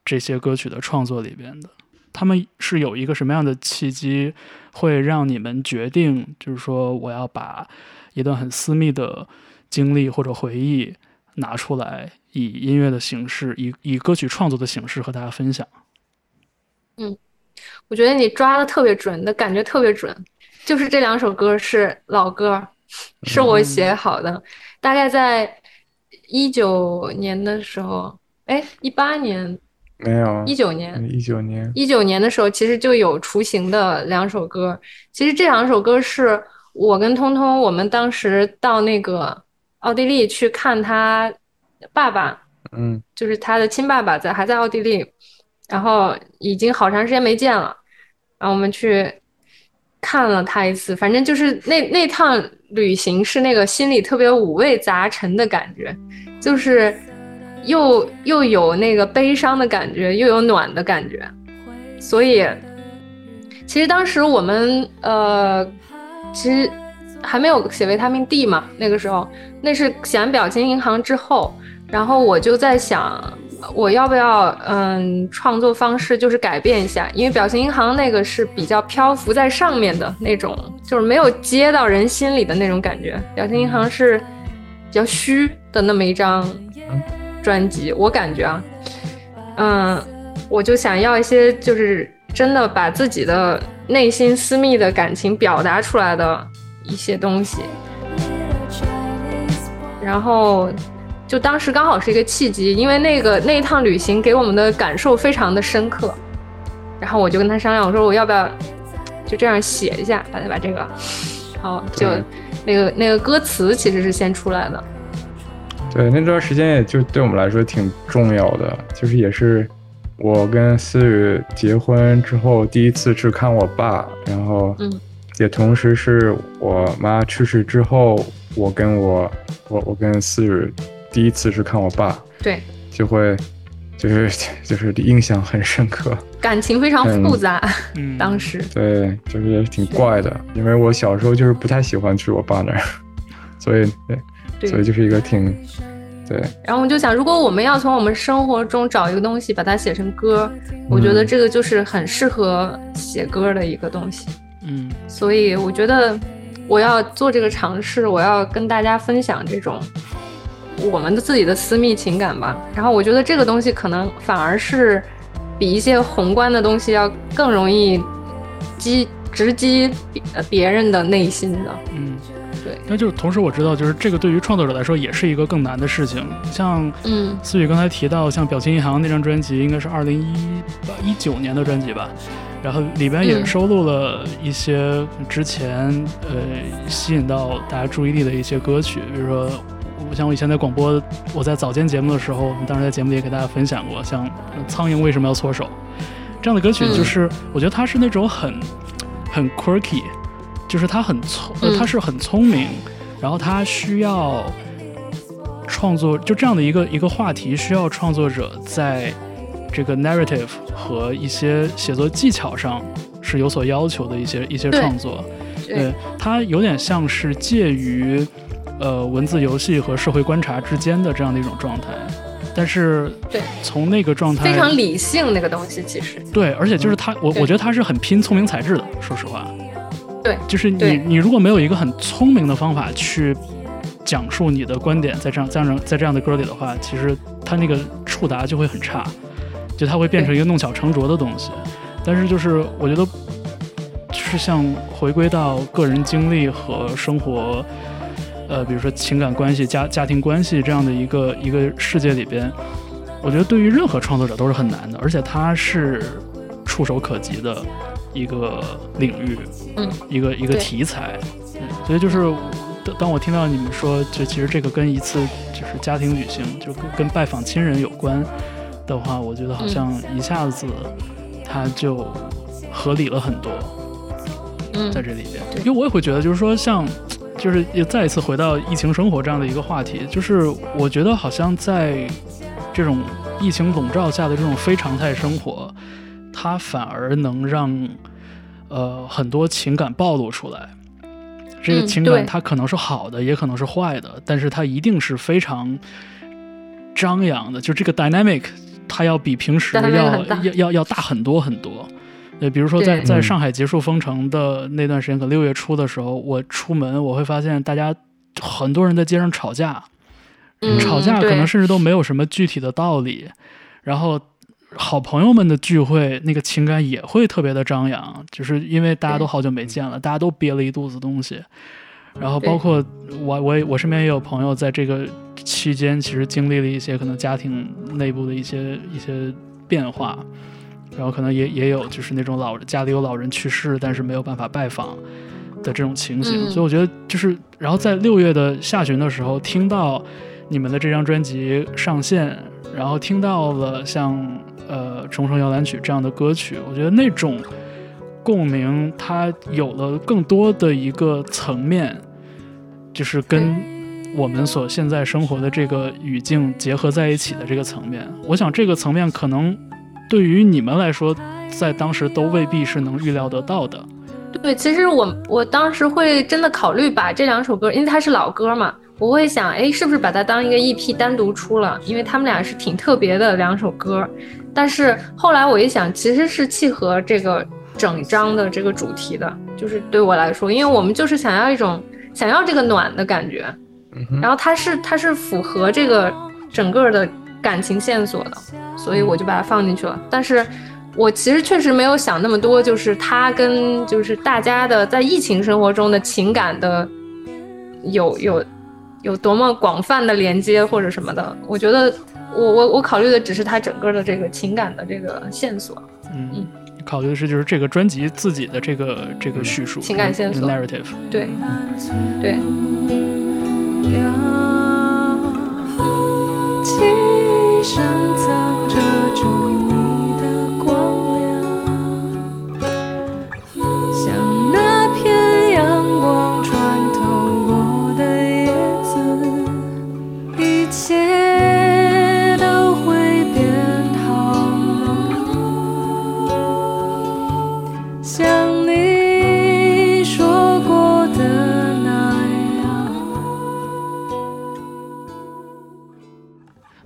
这些歌曲的创作里边的？他们是有一个什么样的契机，会让你们决定，就是说我要把一段很私密的经历或者回忆拿出来，以音乐的形式，以以歌曲创作的形式和大家分享？嗯。我觉得你抓的特别准，的感觉特别准，就是这两首歌是老歌，是我写好的，大概在一九年的时候，哎，一八年没有，一九年，一九年，一九年的时候，其实就有雏形的两首歌。其实这两首歌是我跟通通，我们当时到那个奥地利去看他爸爸，嗯，就是他的亲爸爸在还在奥地利。然后已经好长时间没见了，然后我们去看了他一次，反正就是那那趟旅行是那个心里特别五味杂陈的感觉，就是又又有那个悲伤的感觉，又有暖的感觉。所以其实当时我们呃，其实还没有写维他命 D 嘛，那个时候那是写完表情银行之后，然后我就在想。我要不要嗯创作方式就是改变一下，因为表情银行那个是比较漂浮在上面的那种，就是没有接到人心里的那种感觉。表情银行是比较虚的那么一张专辑，我感觉啊，嗯，我就想要一些就是真的把自己的内心私密的感情表达出来的一些东西，然后。就当时刚好是一个契机，因为那个那一趟旅行给我们的感受非常的深刻，然后我就跟他商量，我说我要不要就这样写一下，把它把这个，好就那个那个歌词其实是先出来的。对，那段时间也就对我们来说挺重要的，就是也是我跟思雨结婚之后第一次去看我爸，然后嗯，也同时是我妈去世之后，我跟我我我跟思雨第一次是看我爸，对，就会就是就是印象很深刻，感情非常复杂。嗯，当时。对，就是挺怪的，因为我小时候就是不太喜欢去我爸那儿，所以对，对。所以就是一个挺对，然后我们就想，如果我们要从我们生活中找一个东西，把它写成歌，我觉得这个就是很适合写歌的一个东西。嗯。所以我觉得我要做这个尝试，我要跟大家分享这种我们的自己的私密情感吧。然后我觉得这个东西可能反而是比一些宏观的东西要更容易击直击呃别人的内心的。嗯，对。那就是同时我知道，就是这个对于创作者来说也是一个更难的事情。像嗯思雨刚才提到，像《表情银行》那张专辑，应该是二零一八一九年的专辑吧。然后里边也嗯收录了一些之前呃吸引到大家注意力的一些歌曲，比如说，我像我以前在广播，我在早间节目的时候，我们当时在节目里也给大家分享过，像《苍蝇为什么要搓手》这样的歌曲，嗯。就是、我觉得它是那种很很 quirky，就是它很聪，它是很聪明，然后它需要创作就这样的一个一个话题，需要创作者在这个 narrative 和一些写作技巧上是有所要求的一些一些创作。对。对，它有点像是介于呃文字游戏和社会观察之间的这样的一种状态。但是对从那个状态非常理性那个东西，其实对，而且就是他，我我觉得他是很拼聪明才智的，说实话。对就是你你如果没有一个很聪明的方法去讲述你的观点，在这样这样在这样的歌里的话，其实他那个触达就会很差，就他会变成一个弄巧成拙的东西。但是就是我觉得，就是像回归到个人经历和生活，呃，比如说情感关系、家家庭关系这样的一个一个世界里边，我觉得对于任何创作者都是很难的，而且它是触手可及的一个领域，嗯，一个一个题材，嗯，所以就是当当我听到你们说，就其实这个跟一次就是家庭旅行，就跟跟拜访亲人有关的话，我觉得好像一下子它就合理了很多。嗯。在这里边，因为我也会觉得，就是说像，就是又再一次回到疫情生活这样的一个话题，就是我觉得好像在这种疫情笼罩下的这种非常态生活，它反而能让呃很多情感暴露出来。这个嗯情感它可能是好的，也可能是坏的，但是它一定是非常张扬的。就这个 dynamic，它要比平时要要要要大很多很多。对，比如说在在嗯。上海结束封城的那段时间，可能六月初的时候，我出门我会发现大家很多人在街上吵架，嗯吵架可能甚至都没有什么具体的道理，然后好朋友们的聚会，那个情感也会特别的张扬，就是因为大家都好久没见了，大家都憋了一肚子东西。然后包括我，我也我身边也有朋友在这个期间，其实经历了一些可能家庭内部的一些一些变化，然后可能也也有就是那种老人家里有老人去世，但是没有办法拜访的这种情形。嗯所以我觉得就是，然后在六月的下旬的时候，听到你们的这张专辑上线，然后听到了像呃《重生摇篮曲》这样的歌曲，我觉得那种共鸣，它有了更多的一个层面，就是跟我们所现在生活的这个语境结合在一起的这个层面。我想这个层面可能对于你们来说，在当时都未必是能预料得到的。对，其实我我当时会真的考虑把这两首歌，因为它是老歌嘛，我会想，哎，是不是把它当一个 EP 单独出了？因为他们俩是挺特别的两首歌。但是后来我一想，其实是契合这个整张的这个主题的，就是对我来说，因为我们就是想要一种想要这个暖的感觉，然后它是它是符合这个整个的感情线索的，所以我就把它放进去了。但是我其实确实没有想那么多，就是它跟就是大家的在疫情生活中的情感的有有有多么广泛的连接或者什么的。我觉得我我我考虑的只是它整个的这个情感的这个线索。嗯，考虑的是就是这个专辑自己的这个这个叙述情感线索 narrative。对对，其上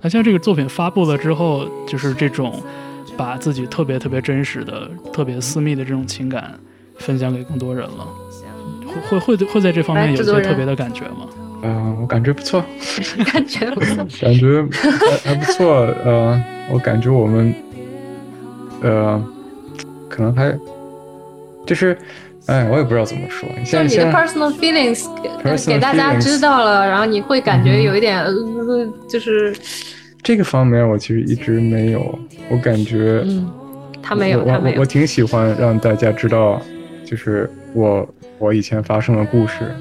那像这个作品发布了之后，就是这种把自己特别特别真实的、特别私密的这种情感分享给更多人了，会会会会在这方面有一些特别的感觉吗？嗯，我感觉不错，感觉不错，感觉还还不错。呃，我感觉我们，呃，可能还就是，哎，我也不知道怎么说。就是你的 personal feelings 给 Personal 给大家知道了，然后你会感觉有一点，呃，就是，这个方面，我其实一直没有。我感觉，嗯，他没有，我有我我，挺喜欢让大家知道，就是我我以前发生的故事，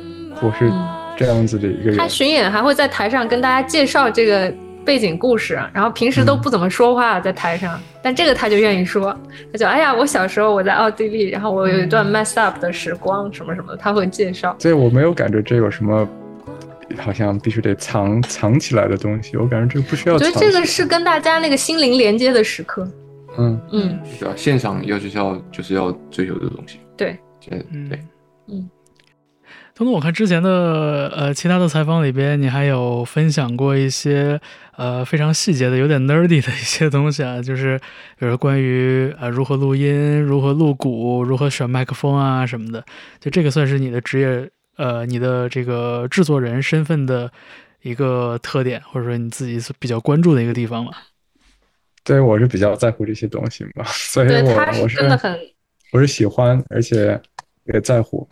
我是嗯这样子的一个人他。巡演还会在台上跟大家介绍这个背景故事，然后平时都不怎么说话在台上，但这个他就愿意说，他就哎呀，我小时候我在奥地利，然后我有一段 messed up 的时光什么什么的，他会介绍。所以我没有感觉这有什么，好像必须得藏藏起来的东西。我感觉这个不需要我藏起来。觉得这个是跟大家那个心灵连接的时刻。嗯，嗯，对啊？现场要就是要就是要追求这个东西。对，对嗯对，东东，我看之前的呃其他的采访里边，你还有分享过一些呃非常细节的、有点 nerdy 的一些东西啊，就是比如关于呃如何录音、如何录鼓、如何选麦克风啊什么的，就这个算是你的职业呃你的这个制作人身份的一个特点，或者说你自己是比较关注的一个地方吧。对我是比较在乎这些东西嘛，所以对，我是真的很，我是喜欢，而且也在乎。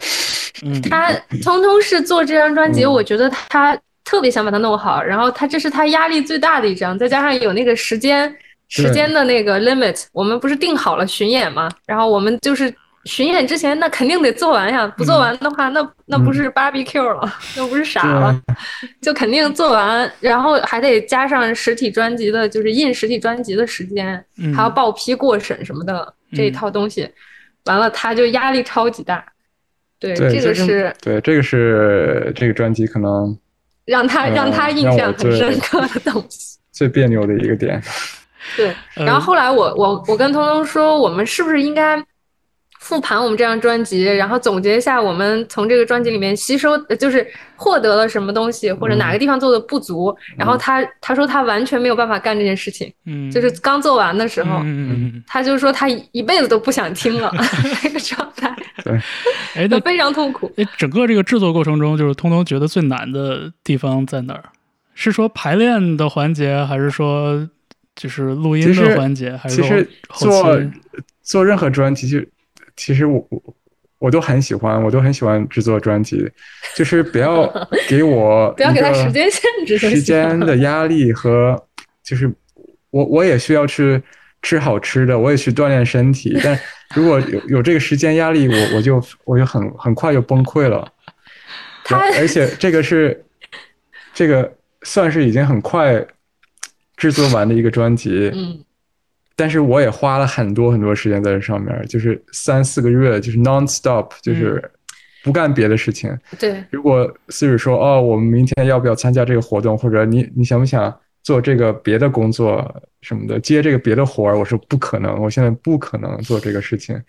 嗯，他通通是做这张专辑，嗯我觉得他特别想把它弄好，然后他这是他压力最大的一张，再加上有那个时间时间的那个 limit，我们不是定好了巡演嘛，然后我们就是巡演之前那肯定得做完呀，不做完的话，那那不是 barbecue 了，那不是傻了，就肯定做完，然后还得加上实体专辑的，就是印实体专辑的时间，嗯还要报批过审什么的这一套东西，完了他就压力超级大。对，对，这个是对，这个是这个专辑可能让他嗯让他印象很深刻的东西。最别扭的一个点。对，呃然后后来我我我跟彤彤说，我们是不是应该复盘我们这张专辑，然后总结一下我们从这个专辑里面吸收，呃就是获得了什么东西，或者哪个地方做的不足。然后他他说他完全没有办法干这件事情，嗯，就是刚做完的时候。嗯嗯嗯他就说他一辈子都不想听了，那个状态对，哎，那非常痛苦。哎，整个这个制作过程中，就是通通觉得最难的地方在哪儿？是说排练的环节，还是说就是录音的环节，还是说其实做？做任何专辑，就其实我我我都很喜欢，我都很喜欢制作专辑，就是不要 给我不要给他时间限制时间的压力和就是我我也需要去吃好吃的，我也去锻炼身体，但如果有有这个时间压力，我我就我就很很快就崩溃了。他然后而且这个是这个算是已经很快制作完的一个专辑，嗯，但是我也花了很多很多时间在这上面，就是三四个月，就是 non stop，就是不干别的事情。对，如果 Siri 说哦，我们明天要不要参加这个活动，或者你你想不想做这个别的工作什么的，接这个别的活儿，我说不可能，我现在不可能做这个事情，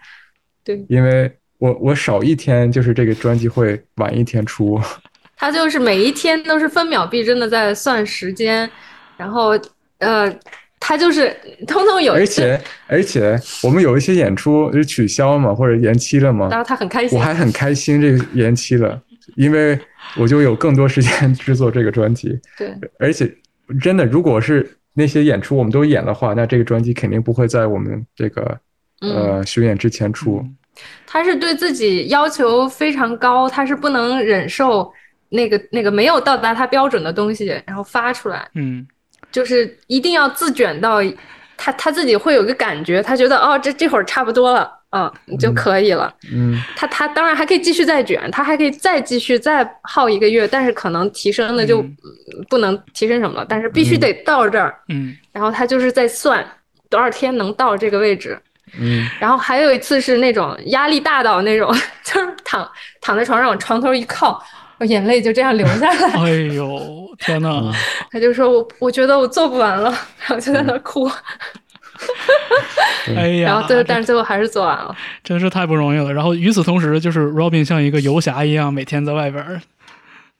对，因为我我少一天，就是这个专辑会晚一天出。他就是每一天都是分秒必争的在算时间，然后呃，他就是通通有，而且而且我们有一些演出就取消嘛，或者延期了嘛，然后他很开心我，还很开心这个延期了，因为我就有更多时间 制作这个专辑。对，而且真的，如果是那些演出我们都演的话，那这个专辑肯定不会在我们这个嗯，呃巡演之前出。他是对自己要求非常高，他是不能忍受那个那个没有到达他标准的东西，然后发出来，嗯就是一定要自卷到他他自己会有个感觉，他觉得哦这这会儿差不多了，嗯，就可以了。嗯他他当然还可以继续再卷，他还可以再继续再耗一个月，但是可能提升的就不能提升什么了，但是必须得到这儿，嗯然后他就是在算多少天能到这个位置。嗯然后还有一次是那种压力大到那种，就是躺躺在床上往床头一靠，我眼泪就这样流下来。哎呦天哪！他就说我我觉得我做不完了，然后就在那哭。哎呀，然后最后，但是最后还是做完了，真是太不容易了。然后与此同时，就是 Robin 像一个游侠一样，每天在外边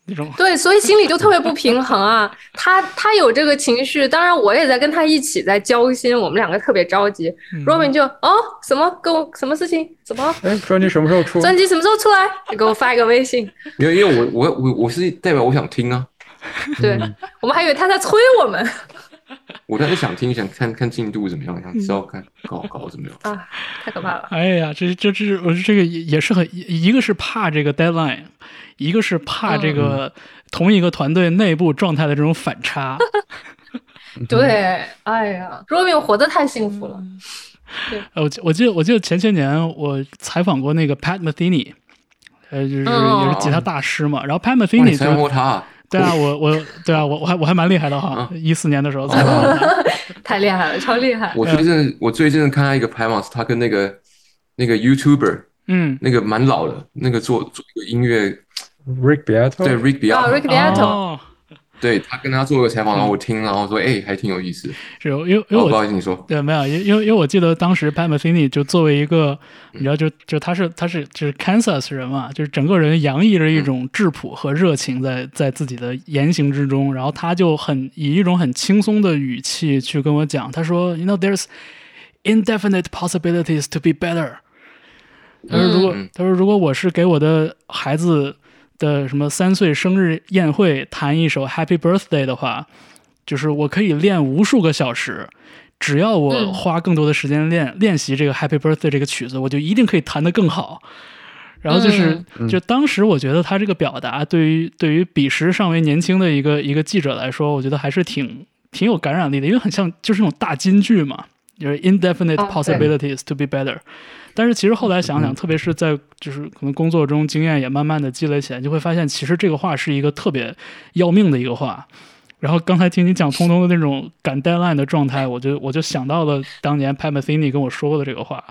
那种。对，所以心里就特别不平衡啊。他他有这个情绪，当然我也在跟他一起在交心，我们两个特别着急。Robin 就哦，什么跟我什么事情？怎么？哎，专辑什么时候出？专辑什么时候出来？你 给我发一个微信。因为因为我我我我是代表我想听啊。对，我们还以为他在催我们。我当时想听，想看看进度怎么样，想知道看搞搞怎么样啊，太可怕了！哎呀，这这这，我这个也也是很一个是怕这个 deadline，一个是怕这个同一个团队内部状态的这种反差。对，哎呀，Robin 活得太幸福了。对，我我记得我记得前些年我采访过那个 Pat Metheny，呃，就是也是吉他大师嘛，然后 Pat Metheny 采访过他。对啊，我我对啊，我我还我还蛮厉害的哈，一四年的时候 太厉害了，超厉害。我最近我最近看到一个排行，是他跟那个那个 YouTuber，嗯，那个蛮老的，那个做做一个音乐，Rick Beato，对 Rick Beato，Rick Beato。对他跟他做个采访，然后我听，然后说，哎，还挺有意思。是，因为因为我不好意思，你说。对，没有，因因为因为我记得当时 Pat Metheny 就作为一个，你知道，就就他是他是就是 Kansas 人嘛，就是整个人洋溢着一种质朴和热情在在自己的言行之中，然后他就很以一种很轻松的语气去跟我讲，他说，You know, there's indefinite possibilities to be better。他说，如果他说如果我是给我的孩子。的什么三岁生日宴会弹一首 Happy Birthday 的话，就是我可以练无数个小时，只要我花更多的时间练练习这个 Happy Birthday 这个曲子，我就一定可以弹得更好。然后就是，就当时我觉得他这个表达，对于对于彼时尚为年轻的一个一个记者来说，我觉得还是挺挺有感染力的，因为很像就是那种大金句嘛，就是 Indefinite possibilities to be better。但是其实后来想想，特别是在就是可能工作中经验也慢慢的积累起来，就会发现其实这个话是一个特别要命的一个话。然后刚才听你讲通通的那种赶 deadline 的状态，我就我就想到了当年 Pat Metheny 跟我说过的这个话。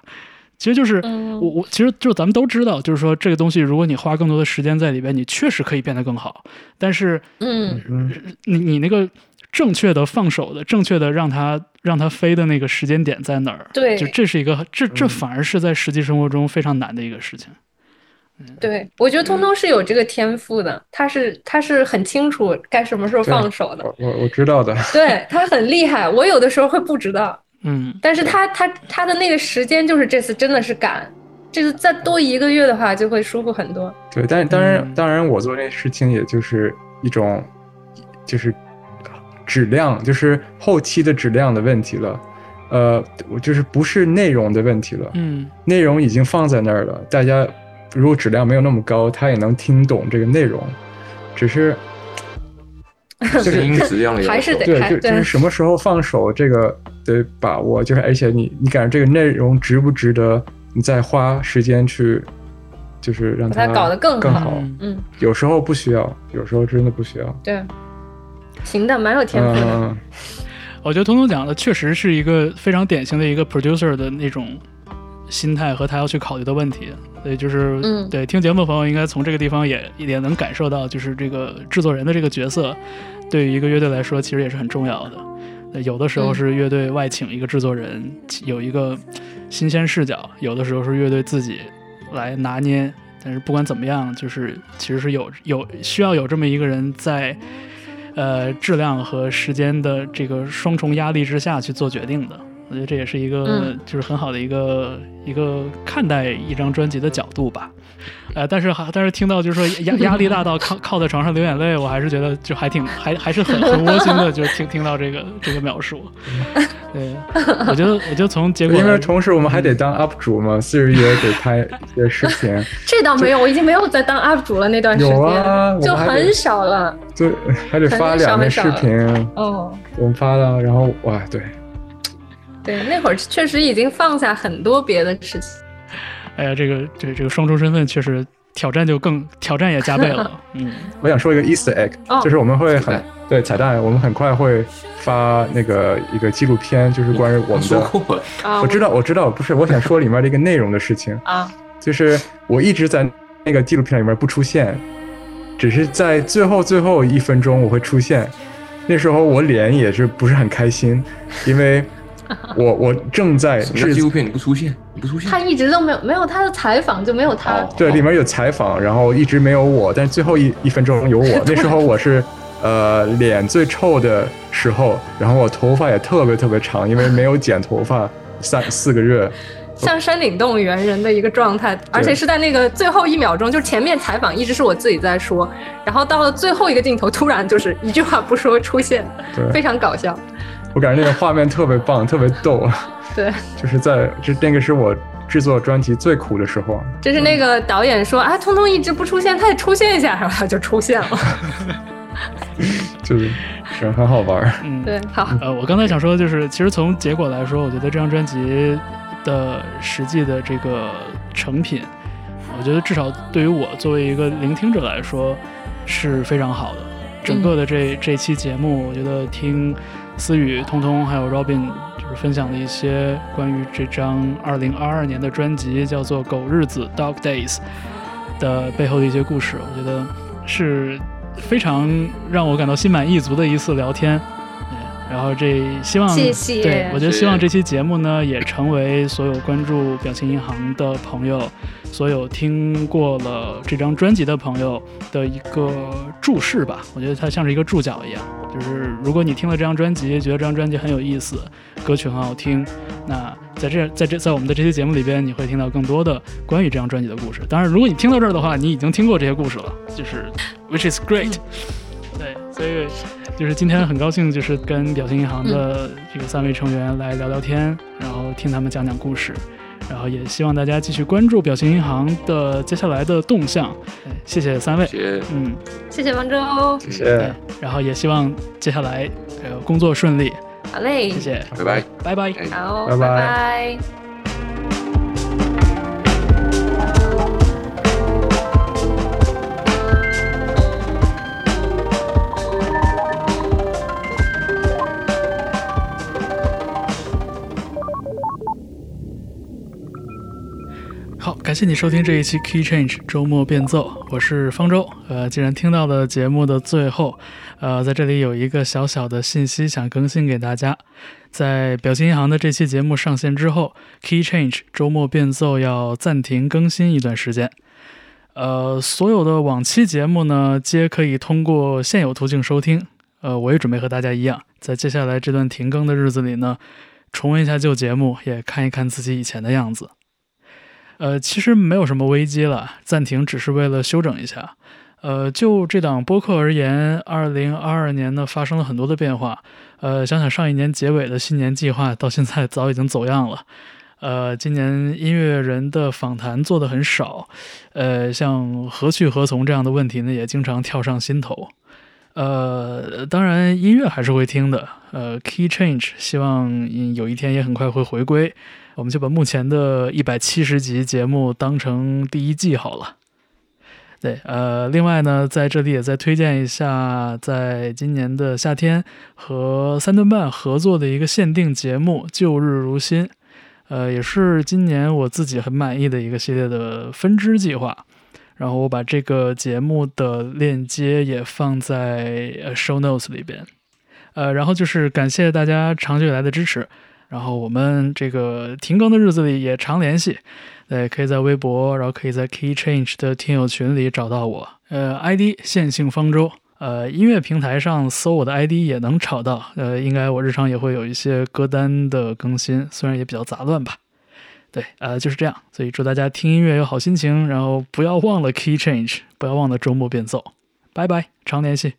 其实就是我我其实就咱们都知道，就是说这个东西如果你花更多的时间在里边，你确实可以变得更好。但是嗯，你你那个。正确的放手的，正确的让它让它飞的那个时间点在哪儿？对，就这是一个，这这反而是在实际生活中非常难的一个事情。对，我觉得通通是有这个天赋的，他是他是很清楚该什么时候放手的。我我知道的。对他很厉害，我有的时候会不知道。嗯，但是他他他的那个时间就是这次真的是赶，这次再多一个月的话就会舒服很多。对，但当然当然我做这事情也就是一种就是。质量就是后期的质量的问题了，呃，我就是不是内容的问题了。嗯，内容已经放在那儿了，大家如果质量没有那么高，他也能听懂这个内容，只是就是 音质量还是得对，就就是什么时候放手这个得把握，就是而且你你感觉这个内容值不值得你再花时间去，就是让它搞得更更好。嗯，有时候不需要，有时候真的不需要。对。行的，蛮有天赋的。我觉得通通讲的确实是一个非常典型的一个 producer 的那种心态和他要去考虑的问题。所以就是，嗯，对听节目的朋友应该从这个地方也也能感受到，就是这个制作人的这个角色对于一个乐队来说其实也是很重要的。有的时候是乐队外请一个制作人，有一个新鲜视角；有的时候是乐队自己来拿捏。但是不管怎么样，就是其实是有有需要有这么一个人在。呃，质量和时间的这个双重压力之下去做决定的，我觉得这也是一个就是很好的一个一个看待一张专辑的角度吧。呃，但是还但是听到就是说压压力大到靠靠在床上流眼泪，我还是觉得就还挺还还是很很窝心的，就听听到这个这个描述。对，我觉得我就从结果，因为同时我们还得当 UP 主嘛，四十也得拍一些视频。这倒没有，我已经没有在当 UP 主了，那段时间就很少了。对，还得发两个视频。哦，我们发了，然后哇，对，对，那会儿确实已经放下很多别的事情。哎呀，这个这这个双重身份确实挑战就更挑战也加倍了。嗯，我想说一个 Easter egg，就是我们会很对彩蛋，我们很快会发那个一个纪录片，就是关于我们的。我知道，我知道，不是，我想说里面的一个内容的事情啊，就是我一直在那个纪录片里面不出现，只是在最后最后一分钟我会出现，那时候我脸也是不是很开心，因为 我我正在制纪录片，你不出现，你不出现，他一直都没有没有他的采访就没有他。对，里面有采访，然后一直没有我，但最后一一分钟有我。那时候我是呃脸最臭的时候，然后我头发也特别特别长，因为没有剪头发三四个月。像山顶洞猿人的一个状态，而且是在那个最后一秒钟，就前面采访一直是我自己在说，然后到了最后一个镜头，突然就是一句话不说出现，非常搞笑。我感觉那个画面特别棒，特别逗。对，就是在这那个是我制作专辑最苦的时候。就是那个导演说啊，通通一直不出现，他也出现一下，然后他就出现了。就是是很好玩。嗯，对，好。呃，我刚才想说的就是，其实从结果来说，我觉得这张专辑。的实际的这个成品，我觉得至少对于我作为一个聆听者来说是非常好的。整个的这这期节目，我觉得听思雨、通通还有 Robin 就是分享了一些关于这张2022年的专辑，叫做《狗日子》（Dog Days） 的背后的一些故事，我觉得是非常让我感到心满意足的一次聊天。然后这希望，谢谢。对我觉得希望这期节目呢，也成为所有关注表情银行的朋友，所有听过了这张专辑的朋友的一个注释吧。我觉得它像是一个注脚一样，就是如果你听了这张专辑，觉得这张专辑很有意思，歌曲很好听，那在这在这在我们的这期节目里边，你会听到更多的关于这张专辑的故事。当然，如果你听到这儿的话，你已经听过这些故事了，就是 which is great。对，所以。就是今天很高兴，就是跟表情银行的这个三位成员来聊聊天，然后听他们讲讲故事，然后也希望大家继续关注表情银行的接下来的动向。谢谢三位，嗯，谢谢王周，谢谢，然后也希望接下来呃工作顺利。好嘞，谢谢，拜拜，拜拜，好，拜拜。感谢你收听这一期 Key Change 周末变奏，我是方舟。呃，既然听到了节目的最后，呃，在这里有一个小小的信息想更新给大家，在表情银行的这期节目上线之后，Key Change 周末变奏要暂停更新一段时间。呃，所有的往期节目呢，皆可以通过现有途径收听。呃，我也准备和大家一样，在接下来这段停更的日子里呢，重温一下旧节目，也看一看自己以前的样子。呃，其实没有什么危机了，暂停只是为了休整一下。呃，就这档播客而言，二零二二年呢发生了很多的变化。呃，想想上一年结尾的新年计划，到现在早已经走样了。呃，今年音乐人的访谈做的很少。呃，像何去何从这样的问题呢，也经常跳上心头。呃，当然音乐还是会听的。呃，Key Change 希望有一天也很快会回归。我们就把目前的一百七十集节目当成第一季好了。对，呃，另外呢，在这里也再推荐一下，在今年的夏天和三顿半合作的一个限定节目《旧日如新》，呃，也是今年我自己很满意的一个系列的分支计划。然后我把这个节目的链接也放在 show notes 里边。呃，然后就是感谢大家长久以来的支持。然后我们这个停更的日子里也常联系，对，可以在微博，然后可以在 Key Change 的听友群里找到我，呃，ID 线性方舟，呃，音乐平台上搜我的 ID 也能找到，呃，应该我日常也会有一些歌单的更新，虽然也比较杂乱吧，对，呃，就是这样，所以祝大家听音乐有好心情，然后不要忘了 Key Change，不要忘了周末变奏，拜拜，常联系。